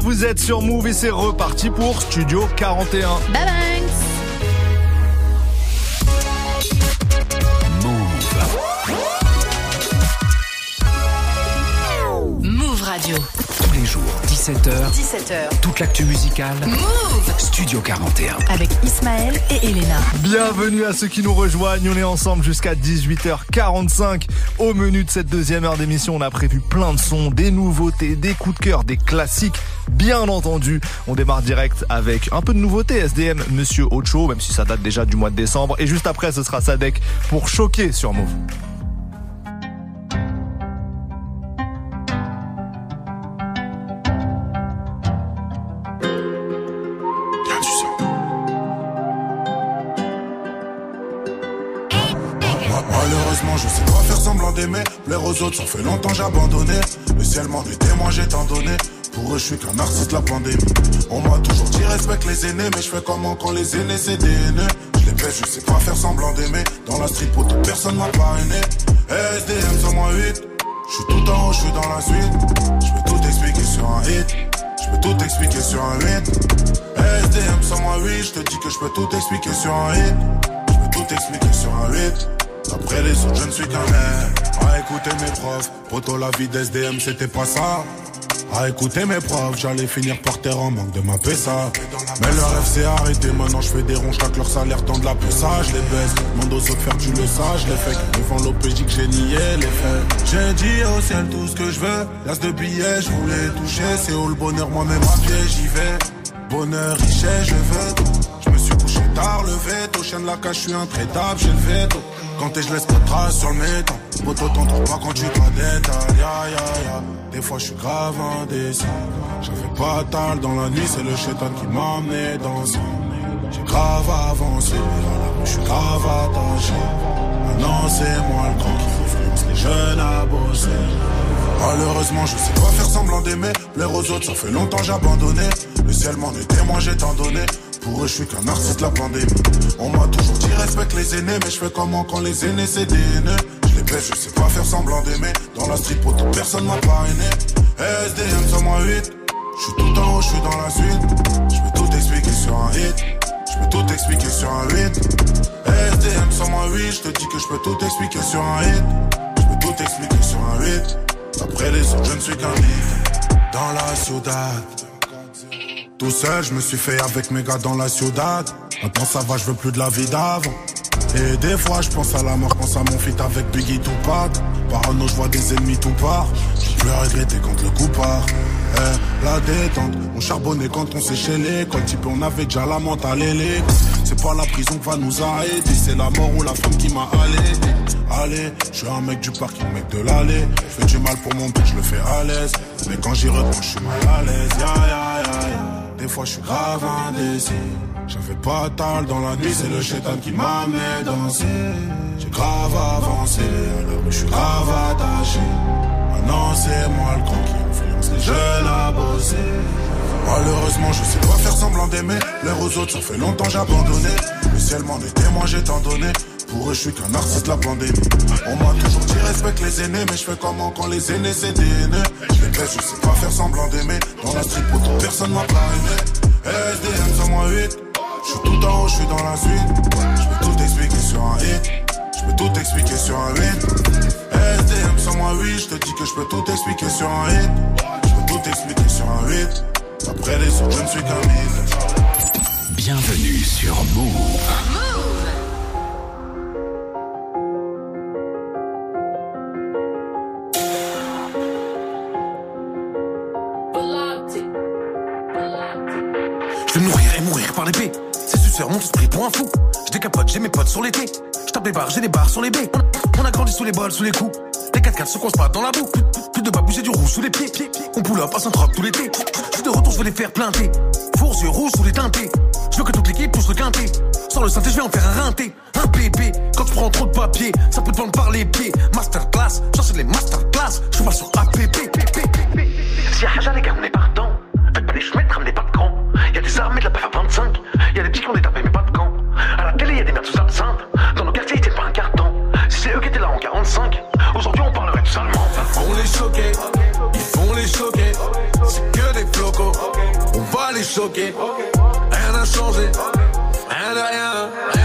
vous êtes sur Move et c'est reparti pour Studio 41. Bye bye Move. Move Radio. Tous les jours, 17h. 17h. Toute l'actu musicale. Move Studio 41. Avec Ismaël et Elena. Bienvenue à ceux qui nous rejoignent. On est ensemble jusqu'à 18h45. Au menu de cette deuxième heure d'émission, on a prévu plein de sons, des nouveautés, des coups de cœur, des classiques Bien entendu, on démarre direct avec un peu de nouveautés. SDM, Monsieur Ocho, même si ça date déjà du mois de décembre. Et juste après, ce sera Sadek pour choquer sur Move. Malheureusement, je sais pas faire semblant d'aimer. Plaire aux autres, ça fait longtemps j'ai abandonné. Le ciel m'en est témoin, j'ai tant donné. Je suis qu'un artiste, la pandémie. On m'a toujours dit respecte les aînés, mais je fais comment quand les aînés c'est des haineux. Je les baisse, je sais pas faire semblant d'aimer. Dans la street, pour toute personne m'a parrainé. SDM sur moi 8. Je suis tout en haut, je suis dans la suite. Je peux tout expliquer sur un hit. Je peux tout expliquer sur un 8. SDM sur moi 8. Je te dis que je peux tout expliquer sur un hit. Je peux tout expliquer sur un 8. Après les autres, je ne suis qu'un mec. À écouter mes profs, poto la vie d'SDM, c'était pas ça. À écouter mes profs, j'allais finir par terre en manque de ma ça. Mais leur rêve s'est arrêté, maintenant je fais des ronds, chaque leur salaire tend de la ça, je les baisse. Mon aux autres faire tu le saches, les faits. Devant l'OPJ que j'ai nié les faits. J'ai dit au ciel tout ce que je veux. L'as de billets, je voulais toucher. C'est où le bonheur, moi-même à pied, j'y vais. Bonheur, richesse, je veux tout. Je me suis tard, le veto. Chien de la cage, je suis intraitable, j'ai le veto. Quand t'es, je laisse pas de traces sur le métal. Poto, t'en trouves pas quand tu détail. Ya, ya, ya. Des fois, je suis grave indécis. J'avais pas tal dans la nuit, c'est le chétan qui m'a amené dans ça. J'ai grave avancé, je suis grave attaché. Maintenant, c'est moi le grand qui influence les jeunes à bosser. Malheureusement, je sais pas faire semblant d'aimer. Plaire aux autres, ça fait longtemps j'ai abandonné. Le ciel m'en est témoin, j'ai tant donné. Pour je suis qu'un artiste, la pandémie. On m'a toujours dit respecte les aînés, mais je fais comment quand les aînés c'est des haineux? Je les baisse, je sais pas faire semblant d'aimer. Dans la street, pour toute personne m'a parrainé. SDM sur moi 8. Je suis tout en haut, je suis dans la suite. Je peux tout expliquer sur un hit. Je peux tout expliquer sur un 8. SDM sur moi 8. Je te dis que je peux tout expliquer sur un hit. Je peux tout expliquer sur un 8. Après les autres, je ne suis qu'un hit. Dans la ciudad. Tout seul, je me suis fait avec mes gars dans la ciudad. Maintenant ça va, je veux plus de la vie d'avant. Et des fois, je pense à la mort, pense à mon feat avec Biggie Tupac. Parano, je vois des ennemis tout part. J'ai plus à regretter quand le coup part. Eh, la détente, on charbonnait quand on séchait l'école. Type, on avait déjà la mentale et C'est pas la prison qui va nous arrêter, c'est la mort ou la femme qui m'a allé. Allez, je suis un mec du parking, mec de l'allée. Je fais du mal pour mon but, je le fais à l'aise. Mais quand j'y reprends, je suis mal à l'aise. Des fois, je suis grave indécis. J'avais pas tal dans la nuit, c'est le chétan qui m'a amené danser. J'ai grave avancé, alors je suis grave attaché. Maintenant, c'est moi le grand qui influence les jeunes à bosser. Malheureusement, je sais pas faire semblant d'aimer. L'air aux autres, ça fait longtemps j'ai abandonné. Le ciel m'en est témoin, j'ai tant donné. Pour eux, je suis qu'un artiste, la pandémie. On m'a toujours dit respecte les aînés, mais je fais comment quand les aînés c'est des. Je les baisse, je sais pas faire semblant d'aimer. Dans la pour toute personne m'a parrainé. SDM sur moi 8. Je suis tout en haut, je suis dans la suite. Je peux tout expliquer sur un hit. Je peux tout expliquer sur un 8. SDM sur moi 8. Je te dis que je peux tout expliquer sur un hit. Je peux tout expliquer sur un 8. Après les autres, je ne suis qu'un. Bienvenue sur Move. Je vais mourir et mourir par l'épée. Tous pris pour un fou. Je décapote, j'ai mes potes sur l'été. Je tape des barres, j'ai des barres sur les baies. On a, grandi sous les bols, sous les coups. Les 4 4 se croisent pas dans la boue. Plus, de babou, j'ai du rouge sous les pieds. On pull up à saint tout l'été. Je suis de retour, je vais les faire planter. Fours yeux rouges sous les teintés. Je veux que toute l'équipe touche le quintet. Sans le synthé, je vais en faire un rinté. Un bébé, quand tu prends trop de papier, ça peut te prendre par les pieds. Masterclass, j'enseigne les masterclass. Je pas sur APP. Si y'a les gars, on est partant. Faites pas des chemins, ramenez pas de camp. Y'a des armées de la PF à 25. Y'a des tout ça simple. Dans nos quartiers, c'est pas un carton. Si c'est eux qui étaient là en 45, aujourd'hui on parlerait tout seulement. On les choquer, ils font les choquer. C'est que des flocos, on va les choquer. Rien n'a changé, rien de rien.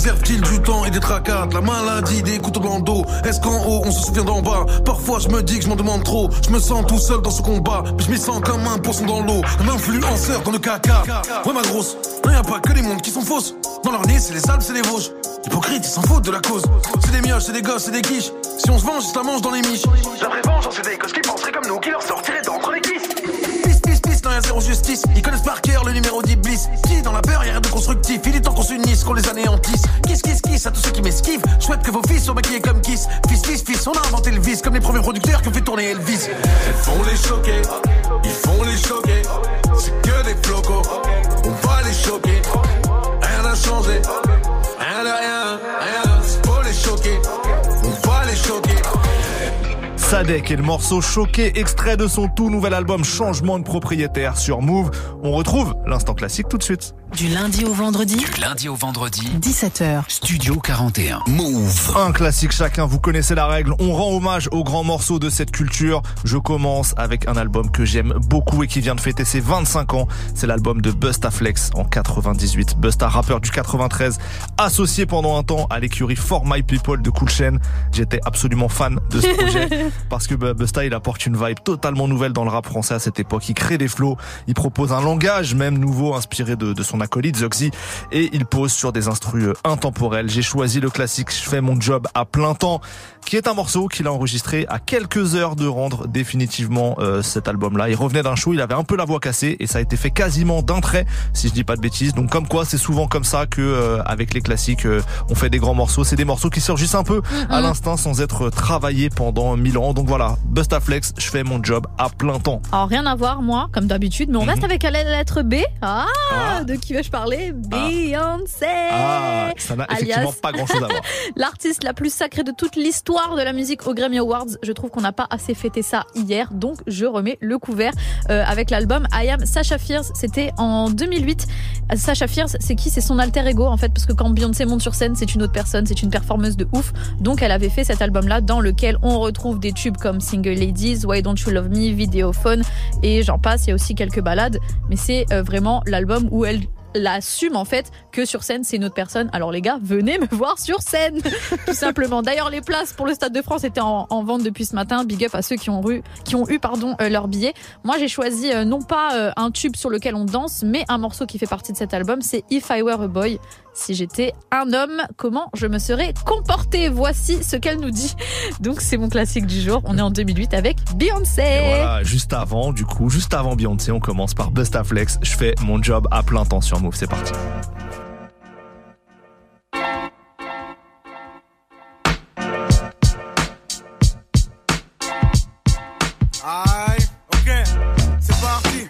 Réserve-t-il du temps et des tracas La maladie, des couteaux dans le dos. Est-ce qu'en haut, on se souvient d'en bas? Parfois, je me dis que je m'en demande trop. Je me sens tout seul dans ce combat. Mais je m'y sens comme un poisson dans l'eau. Un influenceur dans le caca. Ouais, ma grosse. Non, y a pas que les mondes qui sont fausses. Dans leur nez, c'est les salles, c'est les vosges. Hypocrite, ils s'en foutent de la cause. C'est des mioches, c'est des gosses, c'est des quiches. Si on se venge, la mangent dans les miches. La vengeance, c'est des gosses qui penseraient comme nous, qui leur sortiraient d'entre les cuisses. Zéro justice. Ils connaissent par cœur le numéro d'Iblis. Qui dans la peur, y'a rien de constructif. Il est temps qu'on s'unisse, qu'on les anéantisse. Kiss, kiss, kiss à tous ceux qui m'esquivent. Je souhaite que vos fils soient maquillés comme Kiss. Fils, fils, fils, on a inventé le vice comme les premiers producteurs qui ont fait tourner Elvis. Ils font les choquer, ils font les choquer. C'est que des flocos, on va les choquer. Rien n'a changé, rien de rien, rien. Sadek et le morceau Choqué, extrait de son tout nouvel album Changement de propriétaire sur Move. On retrouve l'instant classique tout de suite. Du lundi au vendredi, Du lundi au vendredi, 17h. Studio 41. Move. Un classique chacun, vous connaissez la règle. On rend hommage aux grands morceaux de cette culture. Je commence avec un album que j'aime beaucoup et qui vient de fêter ses 25 ans. C'est l'album de Busta Flex en 98. Busta, rappeur du 93, associé pendant un temps à l'écurie For My People de Cool Chain. J'étais absolument fan de ce projet parce que bah, Busta, il apporte une vibe totalement nouvelle dans le rap français à cette époque. Il crée des flows, il propose un langage même nouveau inspiré de, de son acolyte Zoxy et il pose sur des instrus euh, intemporels. J'ai choisi le classique Je fais mon job à plein temps qui est un morceau qu'il a enregistré à quelques heures de rendre définitivement euh, cet album-là. Il revenait d'un show, il avait un peu la voix cassée et ça a été fait quasiment d'un trait, si je dis pas de bêtises. Donc comme quoi, c'est souvent comme ça que euh, avec les classiques, euh, on fait des grands morceaux. C'est des morceaux qui surgissent un peu à l'instinct sans être travaillés pendant mille ans. Donc voilà, Bustaflex, je fais mon job à plein temps. Alors rien à voir moi, comme d'habitude, mais on reste avec la lettre B. Ah, Ah. de qui vais-je parler? Beyoncé. Ah, ça n'a effectivement pas grand-chose à voir. L'artiste la plus sacrée de toute l'histoire de la musique aux Grammy Awards. Je trouve qu'on n'a pas assez fêté ça hier, donc je remets le couvert euh, avec l'album I Am Sasha Fierce. C'était en 2008. Sasha Fierce, c'est qui? C'est son alter ego en fait, parce que quand Beyoncé monte sur scène, c'est une autre personne, c'est une performeuse de ouf. Donc elle avait fait cet album-là dans lequel on retrouve des tubes comme Single Ladies, Why Don't You Love Me, Videophone et j'en passe. Il y a aussi quelques balades, mais c'est euh, vraiment l'album où elle l'assume en fait que sur scène c'est une autre personne. Alors les gars, venez me voir sur scène, tout simplement. D'ailleurs les places pour le Stade de France étaient en, en vente depuis ce matin. Big up à ceux qui ont eu, qui ont eu pardon euh, leur billet. Moi j'ai choisi euh, non pas euh, un tube sur lequel on danse, mais un morceau qui fait partie de cet album. C'est If I Were a Boy. Si j'étais un homme, comment je me serais comporté Voici ce qu'elle nous dit. Donc c'est mon classique du jour. On est en 2008 avec Beyoncé. Et voilà, juste avant, du coup, juste avant Beyoncé, on commence par Bustaflex. Je fais mon job à plein temps sur Move. C'est parti. Aïe, ok, c'est parti.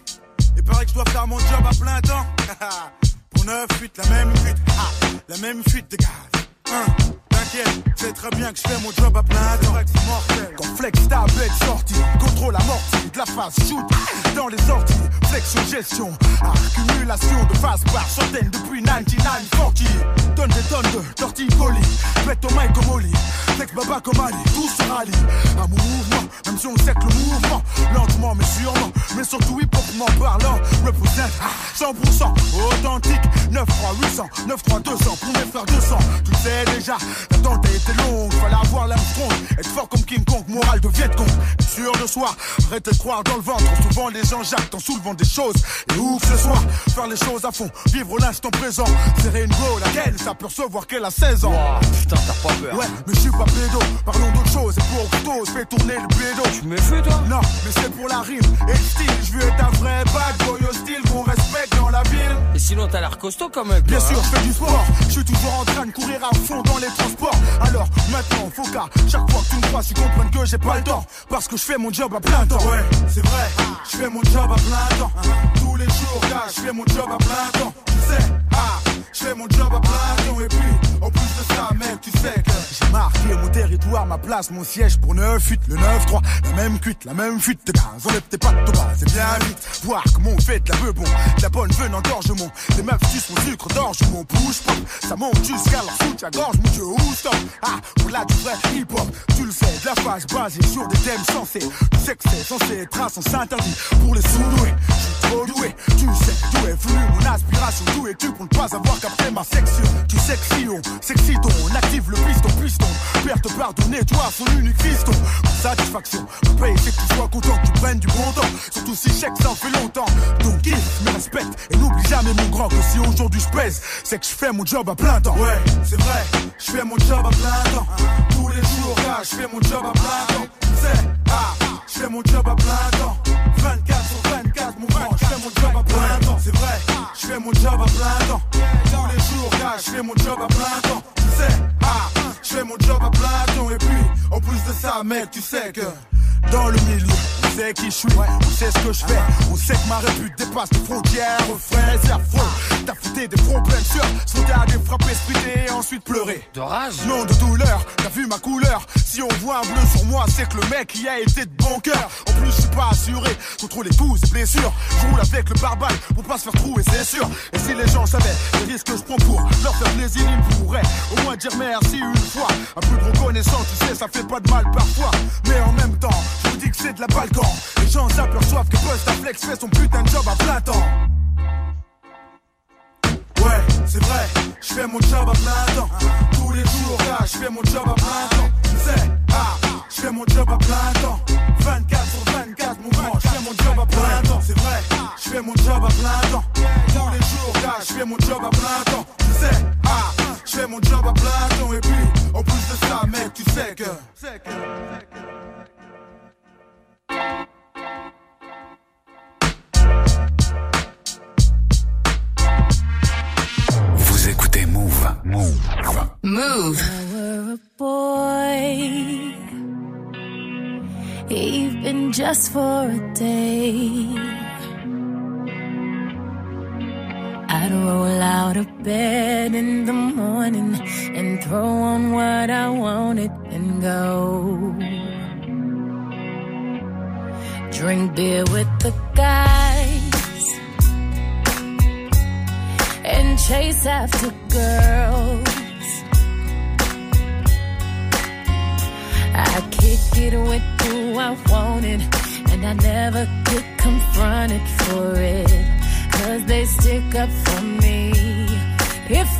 Il paraît que je dois faire mon job à plein temps. Pour 9 fuites, la même même fuite de gaz. Hein, T'inquiète, c'est très bien que je fais mon job à plein temps. Quand flex ta bête sortie, contrôle amorti, de la phase shoot dans les sorties. Flexion, gestion, accumulation de phase par centaines depuis 9940. Donne des tonnes de torticolis, mets ton mic comme Oli, flex baba comme Ali, tout se rallie. Mon mouvement, même si on sait que le mouvement, lentement mais sûrement, mais surtout hip-hopement parlant, représente 100% authentique, 9 3 800, 9 3 200 pour mes frères 200. Tu sais déjà, l'attente été longue, fallait avoir l'Armstrong, être fort comme King Kong, moral de Vietcong, être sûr de soi, arrêtez de croire dans le ventre, souvent les gens jactent en soulevant des choses, et où que ce soit, faire les choses à fond, vivre l'instant présent, serrer une go, laquelle recevoir qu'elle a 16 ans. T'as pas peur. Ouais, mais je suis pas pédo, parlons d'autre chose, et pour couteau, je fais tourner le pédo. Tu me fais toi? Non, mais c'est pour la rime et le style, je veux être un vrai bad boy hostile qu'on respecte dans la ville. Et sinon, t'as l'air costaud quand même. Bien toi, sûr, hein. je fais du sport. Je suis toujours en train de courir à fond dans les transports. Alors maintenant, faut qu'à chaque fois que tu me crois, tu comprennes que j'ai pas le temps. Parce que je fais mon job à plein temps. Ouais, c'est vrai. Je fais mon job à plein temps. Tous les jours, gars, je fais mon job à plein temps. Tu sais, ah, je fais mon job à plein temps. Et puis, en plus de ça, mec, tu sais que j'ai marqué mon territoire, ma place, mon siège pour 9-8, le 9-3. La même cuite, la même fuite de gaz. Enlève tes pattes bas, c'est bien vite. Voir comment on fait de la peu bon, la bonne venant d'orgement. Les meufs sucent mon sucre d'orge, mon push pop. Ça monte jusqu'à leur soutien-gorge, mon dieu, où stop? Ah, pour là du vrai hip-hop, tu le sais, de la phase basée sur des thèmes sensés. Tu sais que c'est censé être à sens interdit pour les sous-doués. Je suis trop doué, tu sais d'où est venu mon aspiration. D'où es-tu pour ne pas avoir capté ma section? Tu sexy, on sexy on active le piston, piston. Père te pardonner, toi, son unique fiston. Satisfaction, pour payer, c'est que tu sois content, que tu prennes du bon temps. Surtout si chèque, ça en fait longtemps. Donc, kiffe, me respecte, et n'oublie jamais mon grand que si aujourd'hui je pèse, c'est que je fais mon job à plein temps. Ouais, c'est vrai, je fais mon job à plein temps. Tous les jours, gars, je fais mon job à plein temps. Sais, ah, je fais mon job à plein temps. 24 sur 24, job à plein temps. C'est vrai, je fais mon job à plein temps. Tous les jours, je fais mon job à plein temps. Tu sais, ah, je fais mon job à plein temps. Et puis, en plus de ça, mec, tu sais que dans le milieu, on sait qui je suis, on sait ce que je fais, on sait que ma répute dépasse les frontières, frère, c'est affreux. T'as fouté des fronts pleins de sueur, sauter des splitter et ensuite pleurer. De rage Non, de douleur, t'as vu ma couleur. Si on voit un bleu sur moi, c'est que le mec y a été de bon cœur. En plus, je suis pas assuré contre les coups et blessures. Je roule avec pour pas se faire trouver, c'est sûr. Et si les gens savaient les risques que je prends pour leur faire plaisir, ils pourraient au moins dire merci une fois. Un peu de reconnaissance, tu sais, ça fait pas de mal parfois. Mais en même temps, je vous dis que c'est de la balcon. Les gens s'aperçoivent que Flex fait son putain de job à plein temps. Ouais, c'est vrai, je fais mon job à plein temps. Just for a day, I'd roll out of bed in the morning and throw on what I wanted and go. Drink beer with the guys and chase after girls. I kick it with who I wanted, and I never get confronted for it. Cause they stick up for me. If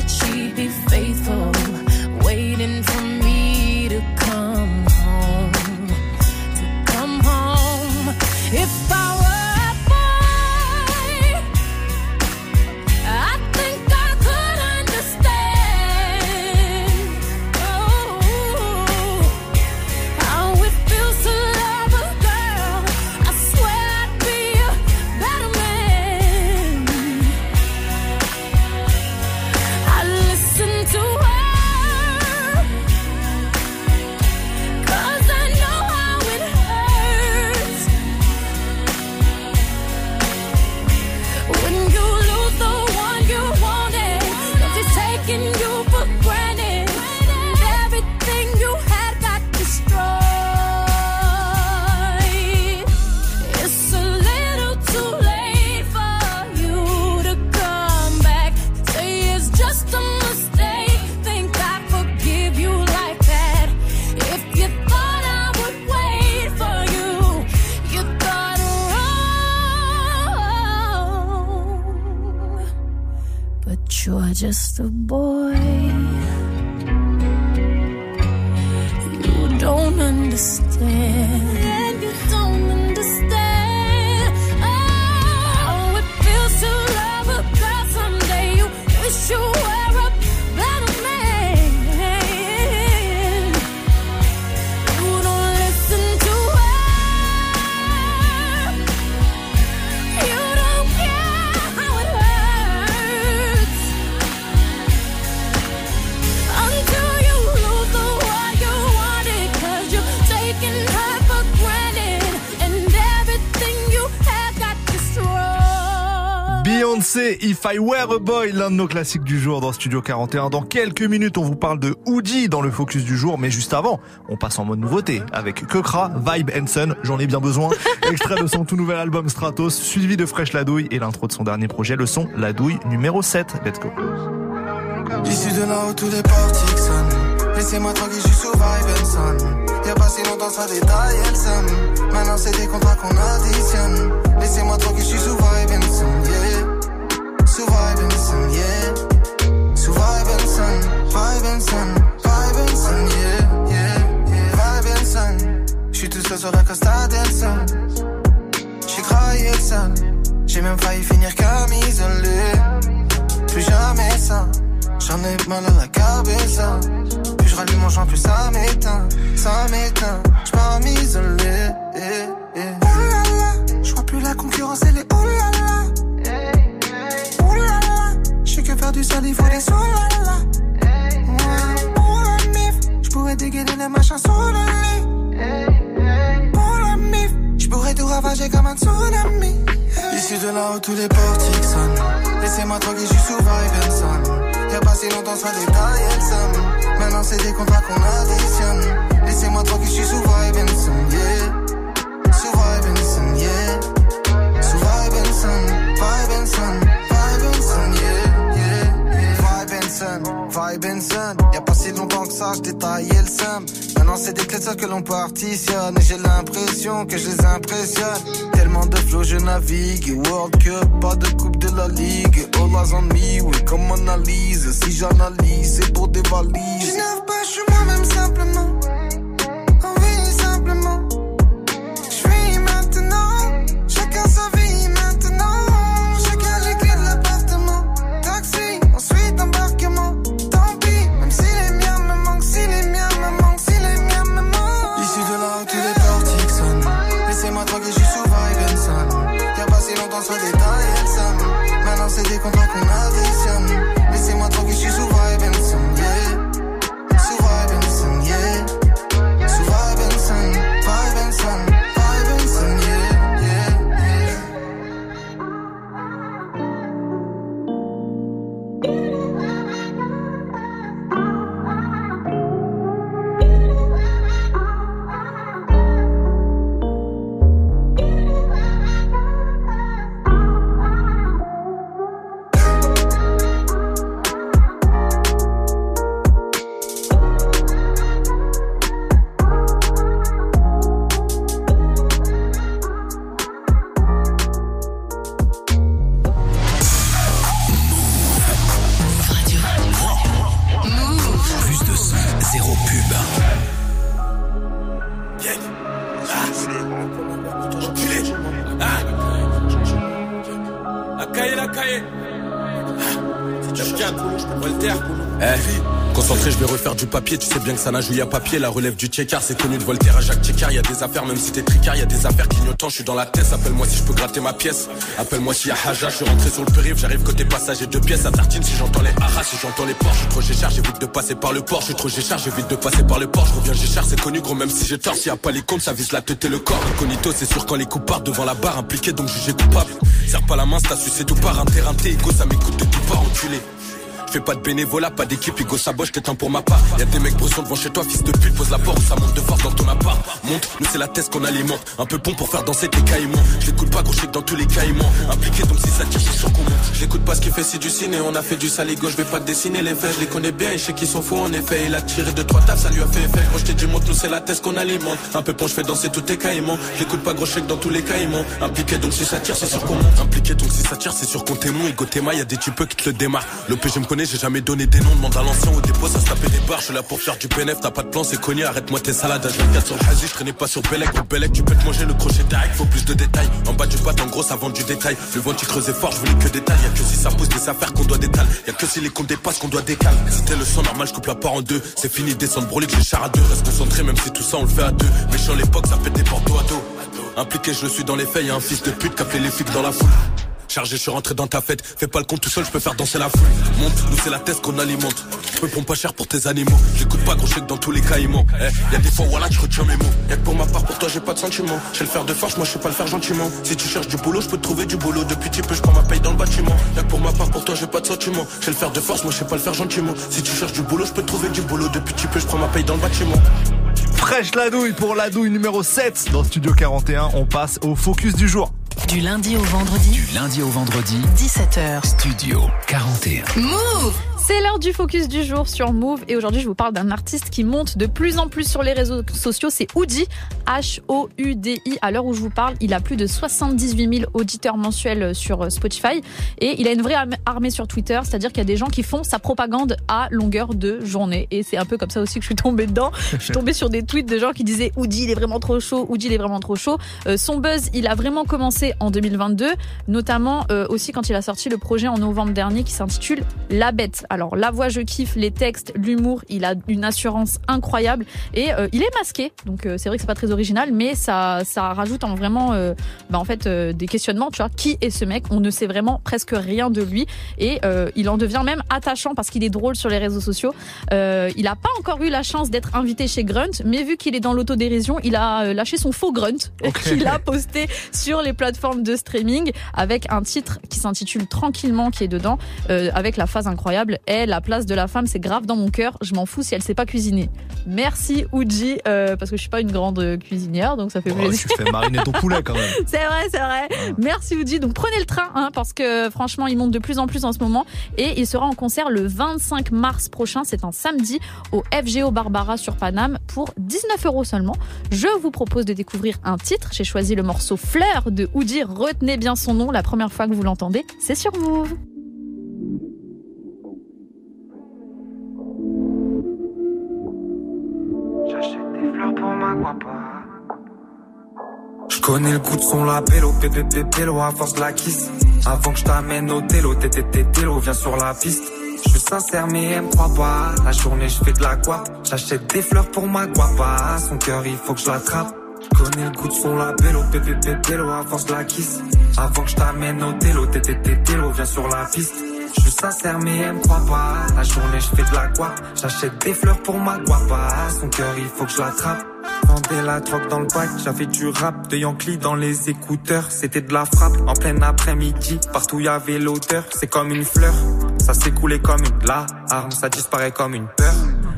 That she'd be faithful, waiting for me I Were a Boy, l'un de nos classiques du jour dans Studio 41. Dans quelques minutes, on vous parle de Hoodie dans le focus du jour, mais juste avant, on passe en mode nouveauté avec Kekra, Vibe and Sun, j'en ai bien besoin. Extrait de son tout nouvel album Stratos, suivi de Fresh La Douille et l'intro de son dernier projet, le son La Douille numéro 7. Let's go. Issu de là où tous les portiques sonnent. Laissez-moi tranquille, je suis sous vibe and son. Y'a pas si longtemps, ça détaille, elle somme. Maintenant, c'est des contrats qu'on additionne. Laissez-moi tranquille, je suis sous vibe and son, yeah. And son, yeah. Sous vibe and son, vibe and son, vibe and son, yeah, yeah, yeah. Vibe and son. J'suis tout seul sur la Costa del. J'suis craillé le. J'ai même failli finir comme isolé. Plus jamais ça. J'en ai mal à la cabeza. Plus je rallume mon joint, plus ça m'éteint. Ça m'éteint. J'pars m'isoler. Eh, eh. Oh là là. J'vois plus la concurrence, elle est oh là là. Faire du sale, il faut des là là. Ouais. Pour la mif. J'pourrais dégainer les machins sous le. Pour la mif. J'pourrais tout ravager comme un tsunami. Issu de là où tous les portiques sonnent. Laissez-moi tranquille, je suis sous vibe. Y'a pas si longtemps, détaille, elle somme. Maintenant, c'est des contrats qu'on additionne. Laissez-moi tranquille, je suis sous vibe yeah. Sous vibe yeah. Sous vibe vibe vibe and son. Y'a pas si longtemps que ça, je détaillais le somme. Maintenant, c'est des clés que l'on partitionne. Et j'ai l'impression que je les impressionne. Tellement de flow, je navigue. World Cup, pas de coupe de la ligue. All eyes on me, oui, comme analyse. Si j'analyse, c'est pour des valises. Je pas, je suis moi-même simplement. Bien que ça n'a joué à papier. La relève du checker, c'est connu de Voltaire à Jacques Checker. Y a des affaires, même si t'es tricard, y a des affaires clignotant. Je suis dans la tête. Appelle-moi si je peux gratter ma pièce. Appelle-moi si y a Haja. Je suis rentré sur le périph'. J'arrive côté passager deux pièces à tartine. Si j'entends les haras, si j'entends les ports. Je suis trop géchard, j'évite de passer par le port. Je suis trop géchard, j'évite de passer par le port. Je reviens géchard, c'est connu, gros, même si j'ai tort. S'il y a pas les comptes, ça vise la tête et le corps. Incognito, c'est sûr quand les coups partent devant la barre. Impliqué, donc jugé coupable. Serre pas la main, c'est tout part. Interreinté, ego, ça m'écoute de tout part, enculé. Je fais pas de bénévolat, pas d'équipe, Hugo Saboche, t'es un pour ma part. Y'a des mecs bressons devant chez toi, fils de pute, pose la porte, ça monte de force dans ton appart. Monte, nous c'est la thèse qu'on alimente. Un peu bon pour faire danser tes caïmans. Je l'écoute pas, gros, je dans tous les caïmans. Impliqué, donc si ça tire, c'est sûr qu'on monte. Je pas ce qu'il fait si du ciné, on a fait du saligo, je vais pas dessiner les faits, je les connais bien et je sais qu'ils sont faux en effet. Il a tiré de trois tables, ça lui a fait effet. Moi je t'ai dit, monte nous c'est la thèse qu'on alimente. Un peu pont, je fais danser tous tes caïmans. J'écoute pas gros dans tous les caïmans. Impliqué donc si ça tire, c'est sûr qu'on. Impliqué donc si ça tire, c'est sûr qu'on témoin. Ego Théma, y a des types qui te le je j'ai jamais donné des noms. Demande à l'ancien au dépôt, ça se tapait des barres. Je suis là pour faire du PNF, t'as pas de plan, c'est connu. Arrête-moi tes salades. H24 sur Hazi, je traînais pas sur Belek. Au Belek, tu peux te manger le crochet direct, faut plus de détails. En bas du pâte, en gros, ça vend du détail. Le vent, tu creusais fort, je voulais que détail. Y'a que si ça pousse des affaires qu'on doit détaler. Y'a que si les comptes dépassent qu'on doit décaler. T'es le son normal, je coupe la part en deux. C'est fini, descendre brolique, j'ai char à deux. Reste concentré, même si tout ça on le fait à deux. Méchant l'époque, ça pète des portes à dos. Impliqué, je le suis dans les faits, y'a un fils de pute qui fait les flics dans la foule. Chargé, je suis rentré dans ta fête. Fais pas le compte tout seul, je peux faire danser la foule. Monte, nous c'est la thèse qu'on alimente. Je me prends pas cher pour tes animaux. J'écoute pas gros chèque dans tous les caïmans. Eh, y a des fois, voilà, je retiens mes mots. Y'a que pour ma part, pour toi, j'ai pas de sentiment. Je le faire de force, moi je sais pas le faire gentiment. Si tu cherches du boulot, je peux te trouver du boulot. Depuis petit peu, je prends ma paye dans le bâtiment. Y'a que pour ma part, pour toi, j'ai pas de sentiment. Je le faire de force, moi je sais pas le faire gentiment. Si tu cherches du boulot, je peux te trouver du boulot. Depuis petit peu, je prends ma paye dans le bâtiment. Fraîche la douille pour la douille numéro 7 dans Studio 41. On passe au focus du jour. Du lundi au vendredi, Du lundi au vendredi, 17h. Studio 41. Move C'est l'heure du focus du jour sur Move et aujourd'hui je vous parle d'un artiste qui monte de plus en plus sur les réseaux sociaux, c'est Oudi, H-O-U-D-I. À l'heure où je vous parle, il a plus de 78 000 auditeurs mensuels sur euh, Spotify et il a une vraie arm- armée sur Twitter, c'est-à-dire qu'il y a des gens qui font sa propagande à longueur de journée et c'est un peu comme ça aussi que je suis tombée dedans. Je suis tombée sur des tweets de gens qui disaient Oudi il est vraiment trop chaud, Oudi il est vraiment trop chaud. Euh, son buzz, il a vraiment commencé en 2022, notamment euh, aussi quand il a sorti le projet en novembre dernier qui s'intitule La Bête. Alors la voix je kiffe, les textes, l'humour, il a une assurance incroyable et euh, il est masqué. Donc euh, c'est vrai que c'est pas très original, mais ça ça rajoute en vraiment euh, bah, en fait euh, des questionnements. Tu vois, qui est ce mec? On ne sait vraiment presque rien de lui et euh, il en devient même attachant parce qu'il est drôle sur les réseaux sociaux. Euh, il a pas encore eu la chance d'être invité chez Grunt, mais vu qu'il est dans l'autodérision, il a lâché son faux Grunt qu'il a posté sur les plateformes de streaming avec un titre qui s'intitule Tranquillement qui est dedans euh, avec la phase incroyable est la place de la femme c'est grave dans mon cœur je m'en fous si elle sait pas cuisiner merci Uji euh, parce que je suis pas une grande euh, cuisinière donc ça fait Oh, plaisir tu fais mariner ton poulet quand même. c'est vrai, c'est vrai. Merci Uji. Donc prenez le train, hein, parce que franchement, il monte de plus en plus en ce moment. Et il sera en concert le 25 mars prochain. C'est un samedi au FGO Barbara sur Paname pour 19 euros seulement. Je vous propose de découvrir un titre. J'ai choisi le morceau Fleur de Uji. Retenez bien son nom la première fois que vous l'entendez. C'est sur Move. J'achète des fleurs pour ma guapa. Je connais le goût de son labello, pépé pélo à force la kiss. Avant que je t'amène au télo, télo, viens sur la piste. Je suis sincère mais elle me croit pas. La journée je fais de la guap. J'achète des fleurs pour ma guapa. Son cœur il faut que je l'attrape. Je connais le goût de son labello, pépé pélo à force la kiss. Avant que je t'amène au télo, télo, viens sur la piste. Je suis sincère mais elle me croit pas. La journée je fais de la guap. J'achète des fleurs pour ma guapa. Son cœur il faut que je l'attrape. Vendais la drogue dans le bac, j'avais du rap de Yankee dans les écouteurs. C'était de la frappe en plein après-midi. Partout y avait l'odeur, c'est comme une fleur. Ça coulé comme une larme, ça disparaît comme une peur.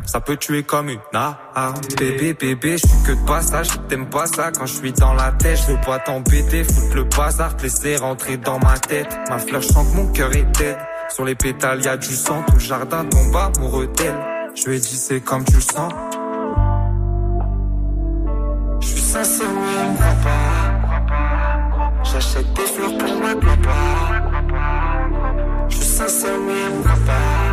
Ça peut tuer comme une arme. Bébé, bébé, je suis que de passage. T'aimes pas ça quand je suis dans la tête. Je veux pas t'embêter, foutre le bazar, te laisser rentrer dans ma tête. Ma fleur, je sens que mon cœur est dead. Sur les pétales, y a du sang, tout le jardin tombe amoureux d'elle. Je lui ai dit, c'est comme tu le sens. Je suis sincère, mais elle me croit pas. J'achète des fleurs pour ma papa. Je suis sincère, mais elle me croit pas.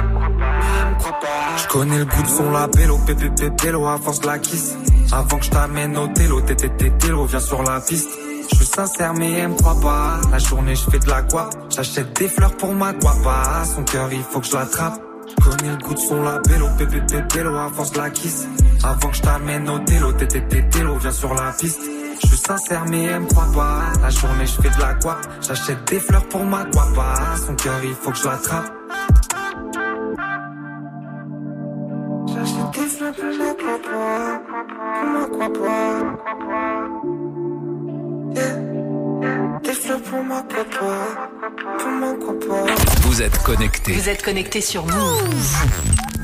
Pas. Je connais le goût de son labello, pépé pélo à force la kiss. Avant que je t'amène au télo, télo, viens sur la piste. Je suis sincère, mais elle me pas. La journée, je fais de la guap. J'achète des fleurs pour ma guapa. Son cœur, il faut que je l'attrape. Je connais le goût de son labello, pépé pélo à la kiss. Avant que je t'amène au télo, télo, viens sur la piste. Je suis sincère, mais elle me pas. La journée, je fais de la guap. J'achète des fleurs pour ma guapa. Son cœur, il faut que je l'attrape. J'achète des fleurs pour ma guapa. Pour ma guapa. Yeah. Des fleurs pour ma guapa. Pour ma guapa. Vous êtes connectés. Vous êtes connectés sur Move.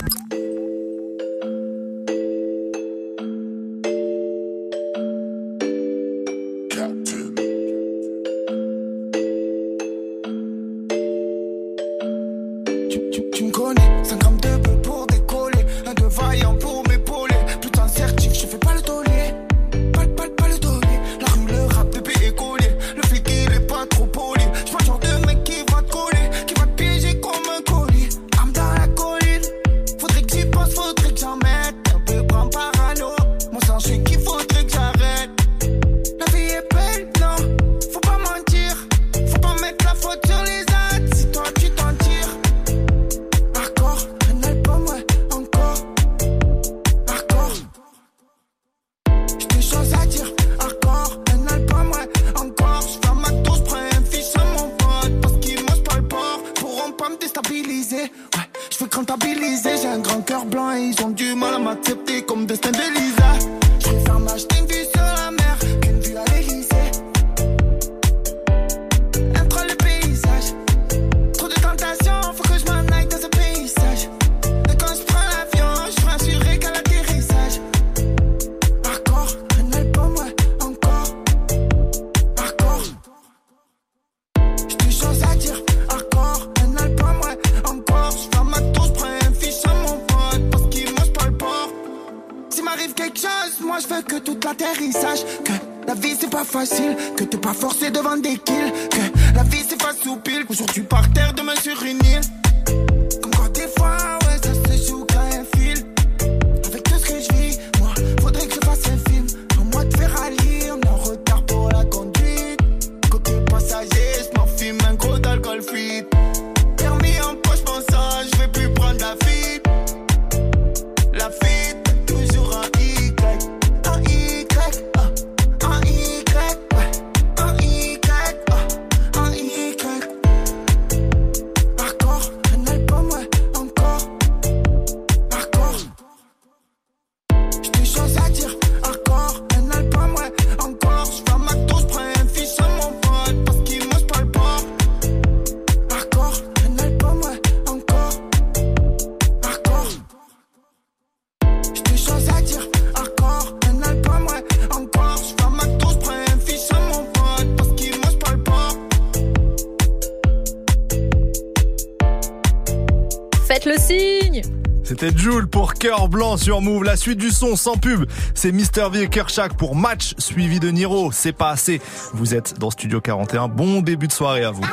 Jules pour Cœur Blanc sur Move. La suite du son sans pub, c'est Mister V et Kershak pour Match suivi de Niro. C'est pas assez. Vous êtes dans Studio 41. Bon début de soirée à vous.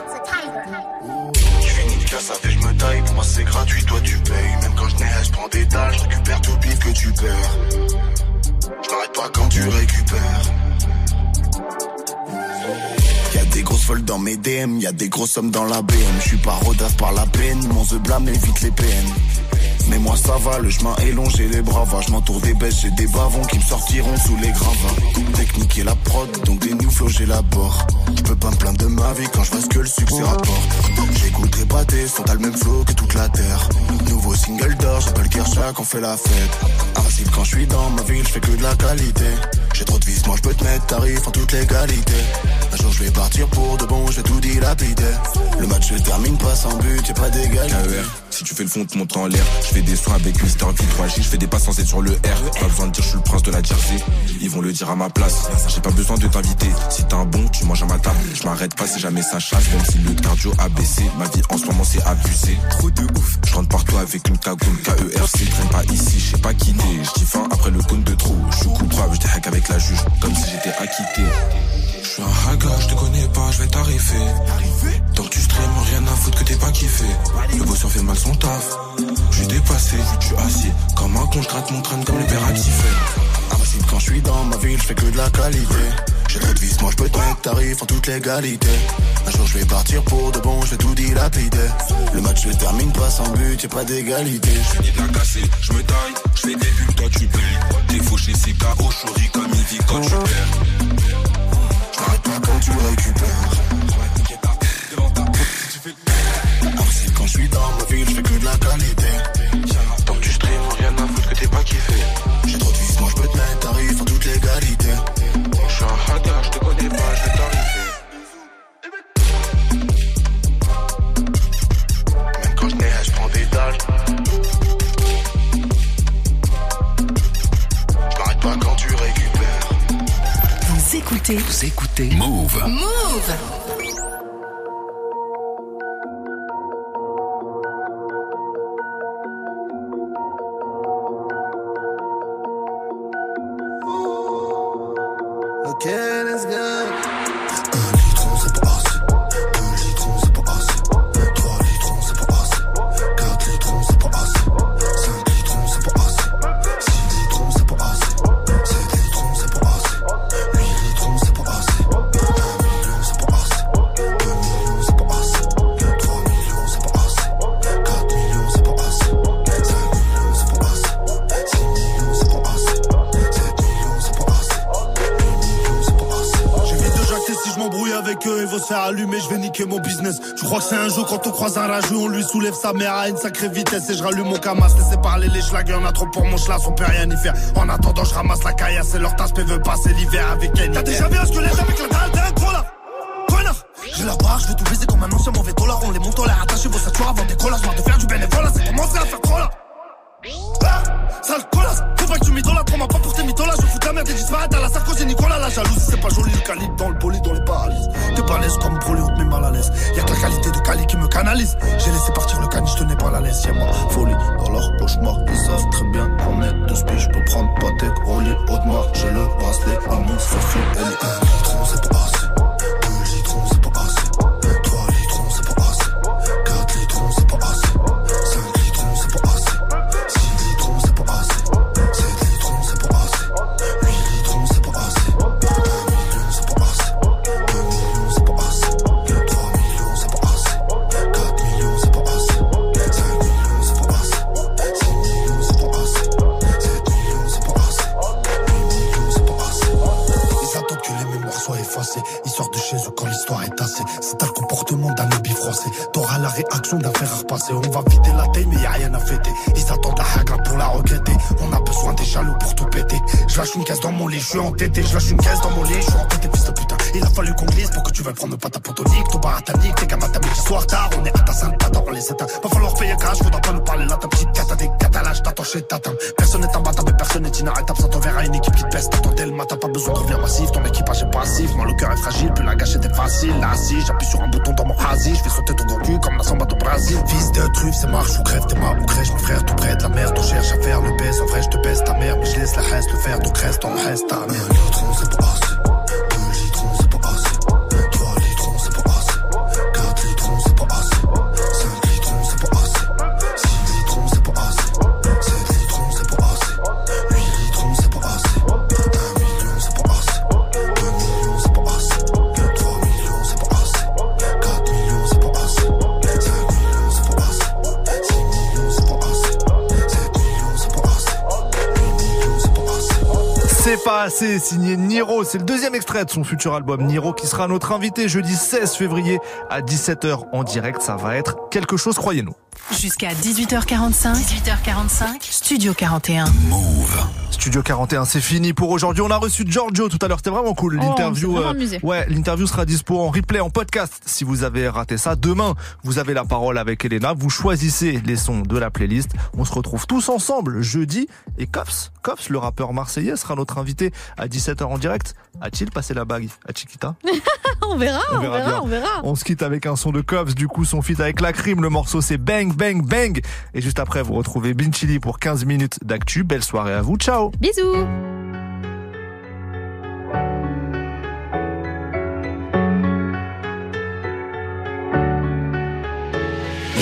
Je finis une casse avec je me taille, pour moi c'est gratuit, toi tu payes. Même quand je n'ai je prends des dalles, je récupère tout pire que tu perds. Je m'arrête pas quand tu récupères. Y'a des grosses folles dans mes DM, y'a des grosses sommes dans la BM. Je suis pas rodasse par la peine, mon The blâme évite les peines. Mais moi ça va, le chemin est long, j'ai les bravas. Je m'entoure des bêtes, j'ai des bavons qui me sortiront sous les gravats. Technique et la prod, donc des new flows j'élabore. Je peux pas me plaindre de ma vie quand je vois ce que le succès rapporte. J'écouterai pas tes sons, t'as le même flow que toute la terre. Nouveau single d'or, j'appelle Kershak, on fait la fête. Invincible quand je suis dans ma ville, je fais que de la qualité. J'ai trop de vis, moi je peux te mettre tarif en toute légalité. Un jour je vais partir pour de bon, je tout dilapider. Le match se termine pas sans but, y'a pas d'égalité. Si tu fais le fond, te montre en l'air. Je fais des soins avec Mister V3J, je fais des pas sans être sur le R. Pas besoin de dire je suis le prince de la Jersey. Ils vont le dire à ma place. J'ai pas besoin de t'inviter. Si t'es un bon, tu manges à ma table. Je m'arrête pas si jamais ça chasse. Même si le cardio a baissé, ma vie en ce moment c'est abusé. Trop de ouf. Je rentre partout avec une cagoule KERC. Traîne pas ici, je sais pas qui t'es. Je fin après le compte de trop. Je suis coupable, je avec la juge. Comme si j'étais acquitté. Je suis un haga, je te connais pas, je vais t'arriver. Tant que tu stream, rien à foutre que t'es pas kiffé. Le bosseur fait mal son taf. Je suis dépassé, je suis assis. Comme un con, je gratte mon crâne comme le père actifé. Invincible quand je suis dans ma ville, je fais que de la qualité. J'ai trop de vis, moi je peux te mettre tarif en toute légalité. Un jour je vais partir pour de bon, je vais tout dilapider. Le match se termine pas sans but, y'a pas d'égalité. Je finis de la casser, je me taille, je fais des bulles, toi tu payes. T'es fauché, c'est KO, chori comme il vit quand tu perds. Je m'arrête pas quand tu récupères. Invincible quand je suis dans ma ville, je fais que de la qualité. Tant que tu stream, rien à foutre que t'es pas kiffé. Écoutez Vous écoutez. Move. Move c'est un jeu quand on croise un rageux, on lui soulève sa mère à une sacrée vitesse et je rallume mon camas. Laissez parler les schlags, y'en a trop pour mon schlass, on peut rien y faire. En attendant, je ramasse la caillasse et leur tasse veut passer l'hiver avec elle. T'as déjà vu un squelette avec la dalle, t'es un gros là Connard J'ai la barre, je vais tout baiser comme un ancien mauvais dollar. On les monte, on les rattache, vos ceintures avant des colas. Marre de faire du bénévolat, c'est commencé à faire trop là. Ah, sale colasse, faut pas que tu m'idolâtres, prends-moi pas pour tes mythos là. Je fous ta merde et disparaître à la Sarkozy Nicolas. La jalousie, c'est pas joli, le calibre dans le J'ai laissé partir le caniche, je tenais pas la laisse. Ma suis entêté. Je lâche une caisse dans mon lit, je suis entêté, fils de putain. Il a fallu qu'on glisse pour que tu veuilles prendre pas ta potonique. Ton baratanique, tes gamins t'as soir tard. On est à ta sainte patate, on les éteint. Va falloir payer cash, faudra pas nous parler là. Ta petite cata des catalages, t'attends chez Tatin. Personne n'est imbattable, personne n'est inarrêtable. Ça t'enverra une équipe qui te pèse. T'attends le matin, pas besoin de revenir massif. Ton équipage est passif, moi le cœur est fragile. Plus la gâchette est facile. Là, si j'appuie sur un bouton dans mon hasi, je fais sauter ton gros cul comme la samba au Brésil. Fils de truffe, c'est marche ou crève, t'es ma ou crèche, mon frère, tout près de la mer. On cherche à faire le baisse, en vrai, je te baisse ta mère. Je laisse la reste le faire, donc reste, on reste ta mère. Signé Niro. C'est le deuxième extrait de son futur album Niro qui sera notre invité jeudi 16 février à 17h en direct. Ça va être quelque chose, croyez-nous. Jusqu'à 18h45. 18h45. Studio 41. Studio 41, c'est fini pour aujourd'hui. On a reçu Giorgio tout à l'heure, c'était vraiment cool. Oh, L'interview, euh, amusé. ouais, l'interview sera dispo en replay, en podcast. Si vous avez raté ça, demain, vous avez la parole avec Elena. Vous choisissez les sons de la playlist. On se retrouve tous ensemble jeudi. Et Kops, Kops, le rappeur marseillais, sera notre invité à 17h en direct. A-t-il passé la bague à Chiquita on verra, on verra, on verra. On se quitte avec un son de Cops, du coup son feat avec la crime, le morceau c'est Bang Bang Bang. Et juste après vous retrouvez Bin Chili pour 15 minutes d'actu. Belle soirée à vous, ciao Bisous.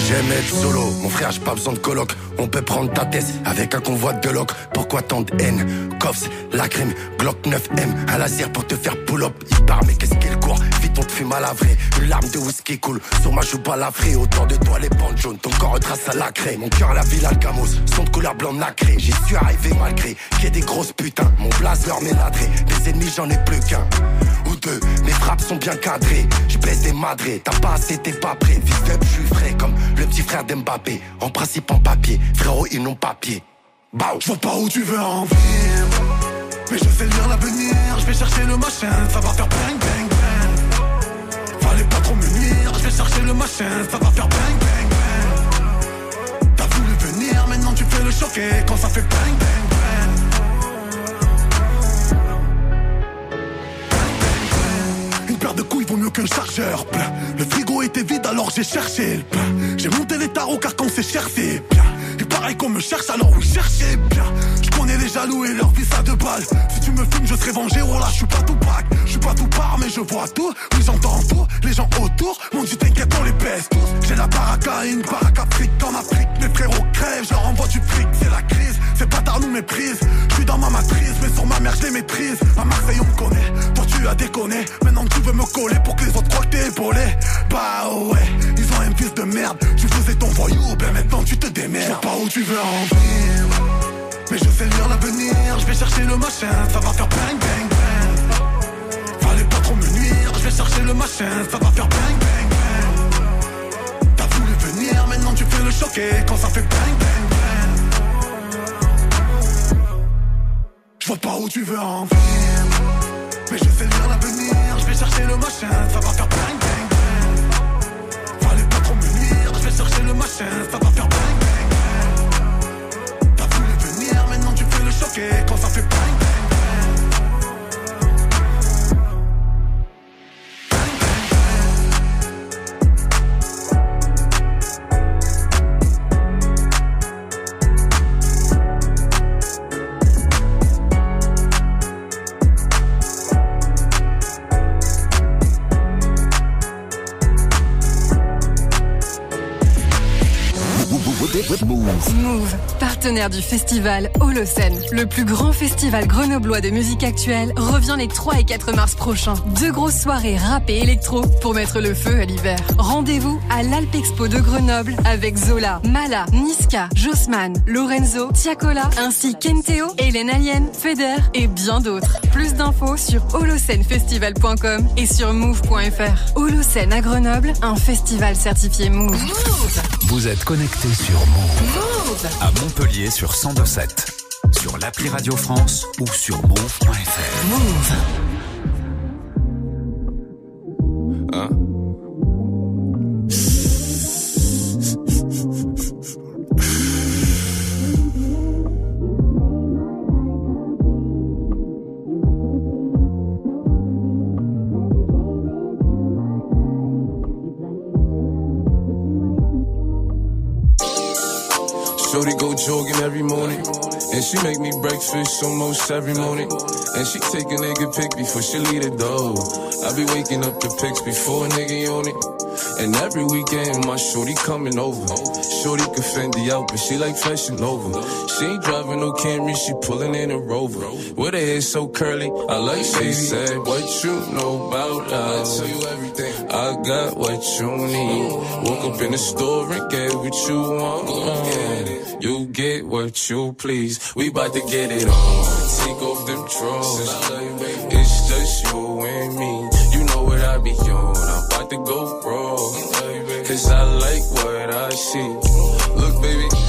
J'aime être solo, mon frère, j'ai pas besoin de coloc. On peut prendre ta tête avec un convoi de Glock. Pourquoi tant de haine? Cops, la crime, Glock 9M, un laser pour te faire pull-up. Il part, mais qu'est-ce qu'il court? Vite, on te fume à la vraie. Une larme de whisky coule sur ma joue balafrée. Autour de toi, les bandes jaunes, ton corps retrace à la craie. Mon cœur, la ville Alcamos, son de couleur blanc nacré. J'y suis arrivé malgré qu'il y ait des grosses putains. Mon blazer m'est ladré, des ennemis, j'en ai plus qu'un. Sont bien cadrées. Je baisse des madrés, t'as pas assez, t'es pas prêt. Fils up, je suis frais comme le petit frère d'Mbappé. En principe en papier, frérot, ils n'ont papier. Bah, Je vois pas où tu veux en venir. Mais je sais lire l'avenir. Je vais chercher le machin. Ça va faire bang bang bang. Fallait pas trop me nuire. Je vais chercher le machin. Ça va faire bang bang bang. T'as voulu venir. Maintenant tu fais le choquer Quand ça fait bang bang bang paire de couilles vaut mieux qu'un chargeur plein. Le frigo était vide alors j'ai cherché le plein. J'ai monté les tarots car quand c'est cher c'est bien. Pareil qu'on me cherche alors oui cherchez bien. Je connais les jaloux et leur vie ça de balle. Si tu me fumes je serai vengé. Oh là je suis pas tout bac. Je suis pas tout part mais je vois tout. Oui j'entends tout. Les gens autour m'ont dit t'inquiète on les baisse tous. J'ai la baraka une baraka fric en Afrique. Mes frérots crèvent, je leur envoie du fric. C'est la crise. Ces bâtards nous méprisent. Je suis dans ma matrice mais sur ma mère je les maîtrise. À Marseille on me connaît. Toi tu as déconné. Maintenant tu veux me coller pour que les autres croient que t'es épaulé. Bah ouais, ils ont un fils de merde. Tu faisais ton voyou, ben maintenant tu te démerdes tu veux en venir. Mais je fais lire l'avenir, je vais chercher le machin, ça va faire bang bang bang. Fallait pas trop me nuire, je vais chercher le machin, ça va faire bang bang bang. T'as voulu venir, maintenant tu fais le choquer quand ça fait bang bang bang. Je vois pas où tu veux en venir. Mais je fais lire l'avenir, je vais chercher le machin, ça va faire bang bang bang. Fallait pas trop me nuire, je vais chercher le machin, ça va faire bang choquer quand ça fait bang. Move, partenaire du festival Holocène, le plus grand festival grenoblois de musique actuelle, revient les 3 et 4 mars prochains. Deux grosses soirées rap et électro pour mettre le feu à l'hiver. Rendez-vous à l'Alpexpo de Grenoble avec Zola, Mala, Niska, Jossman, Lorenzo, Tiakola, ainsi qu'Enteo, Hélène Alien, Feder et bien d'autres. Plus d'infos sur holocenefestival.com et sur move.fr. Holocène à Grenoble, un festival certifié Move. Vous êtes connecté sur Move. À Montpellier sur 1027. Sur l'appli Radio France ou sur move.fr. Move. Make me breakfast almost every morning. And she take a nigga pic before she leave the door. I be waking up the pics before a nigga on it. And every weekend my shorty coming over. Shorty can fend the out, but she like fashion over. She ain't driving no Camry, she pulling in a Rover. With her hair so curly, I like she said, what you know about us? I tell you everything. I got what you need. Woke up in the store and get what you want. You get what you please. We bout to get it on. Take off them drawers. It's just you and me. You know what I be on. I'm about to go raw. Cause I like what I see. Look, baby,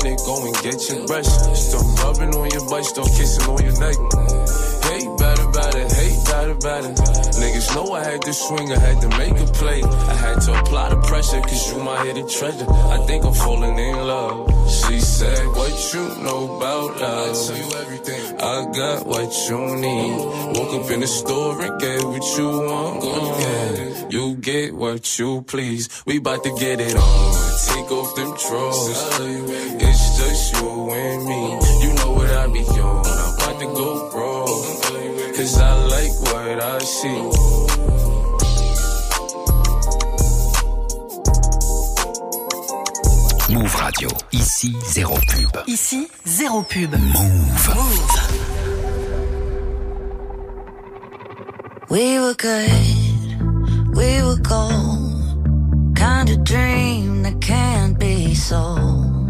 go and get your brush. Start rubbing on your butt, start kissing on your neck. Hey, better, better, hey, better, better. Niggas know I had to swing, I had to make a play. I had to apply the pressure, cause you my hidden treasure. I think I'm falling in love. She said, What you know about us? I tell you everything. I got what you need. Woke up in the store and get what you want. You get what you please. We bout to get it on. Take off them drawers. It's just you and me. You know what I be on. I'm about to go raw. Cause I like what I see. Move Radio. Ici, zéro pub. Ici, zéro pub. Move. We were good, we were gold. Kind of dream that can't be sold.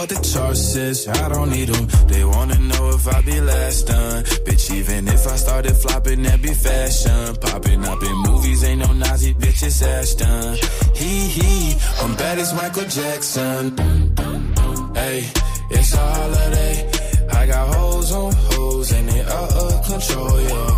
all the choices, I don't need them. They wanna know if I be last done. Bitch, even if I started flopping, that be fashion. Popping up in movies, ain't no Nazi, bitch, it's Ashton. He, he, I'm bad as Michael Jackson. Hey, it's a holiday. I got hoes on hoes, and they out of control, yeah.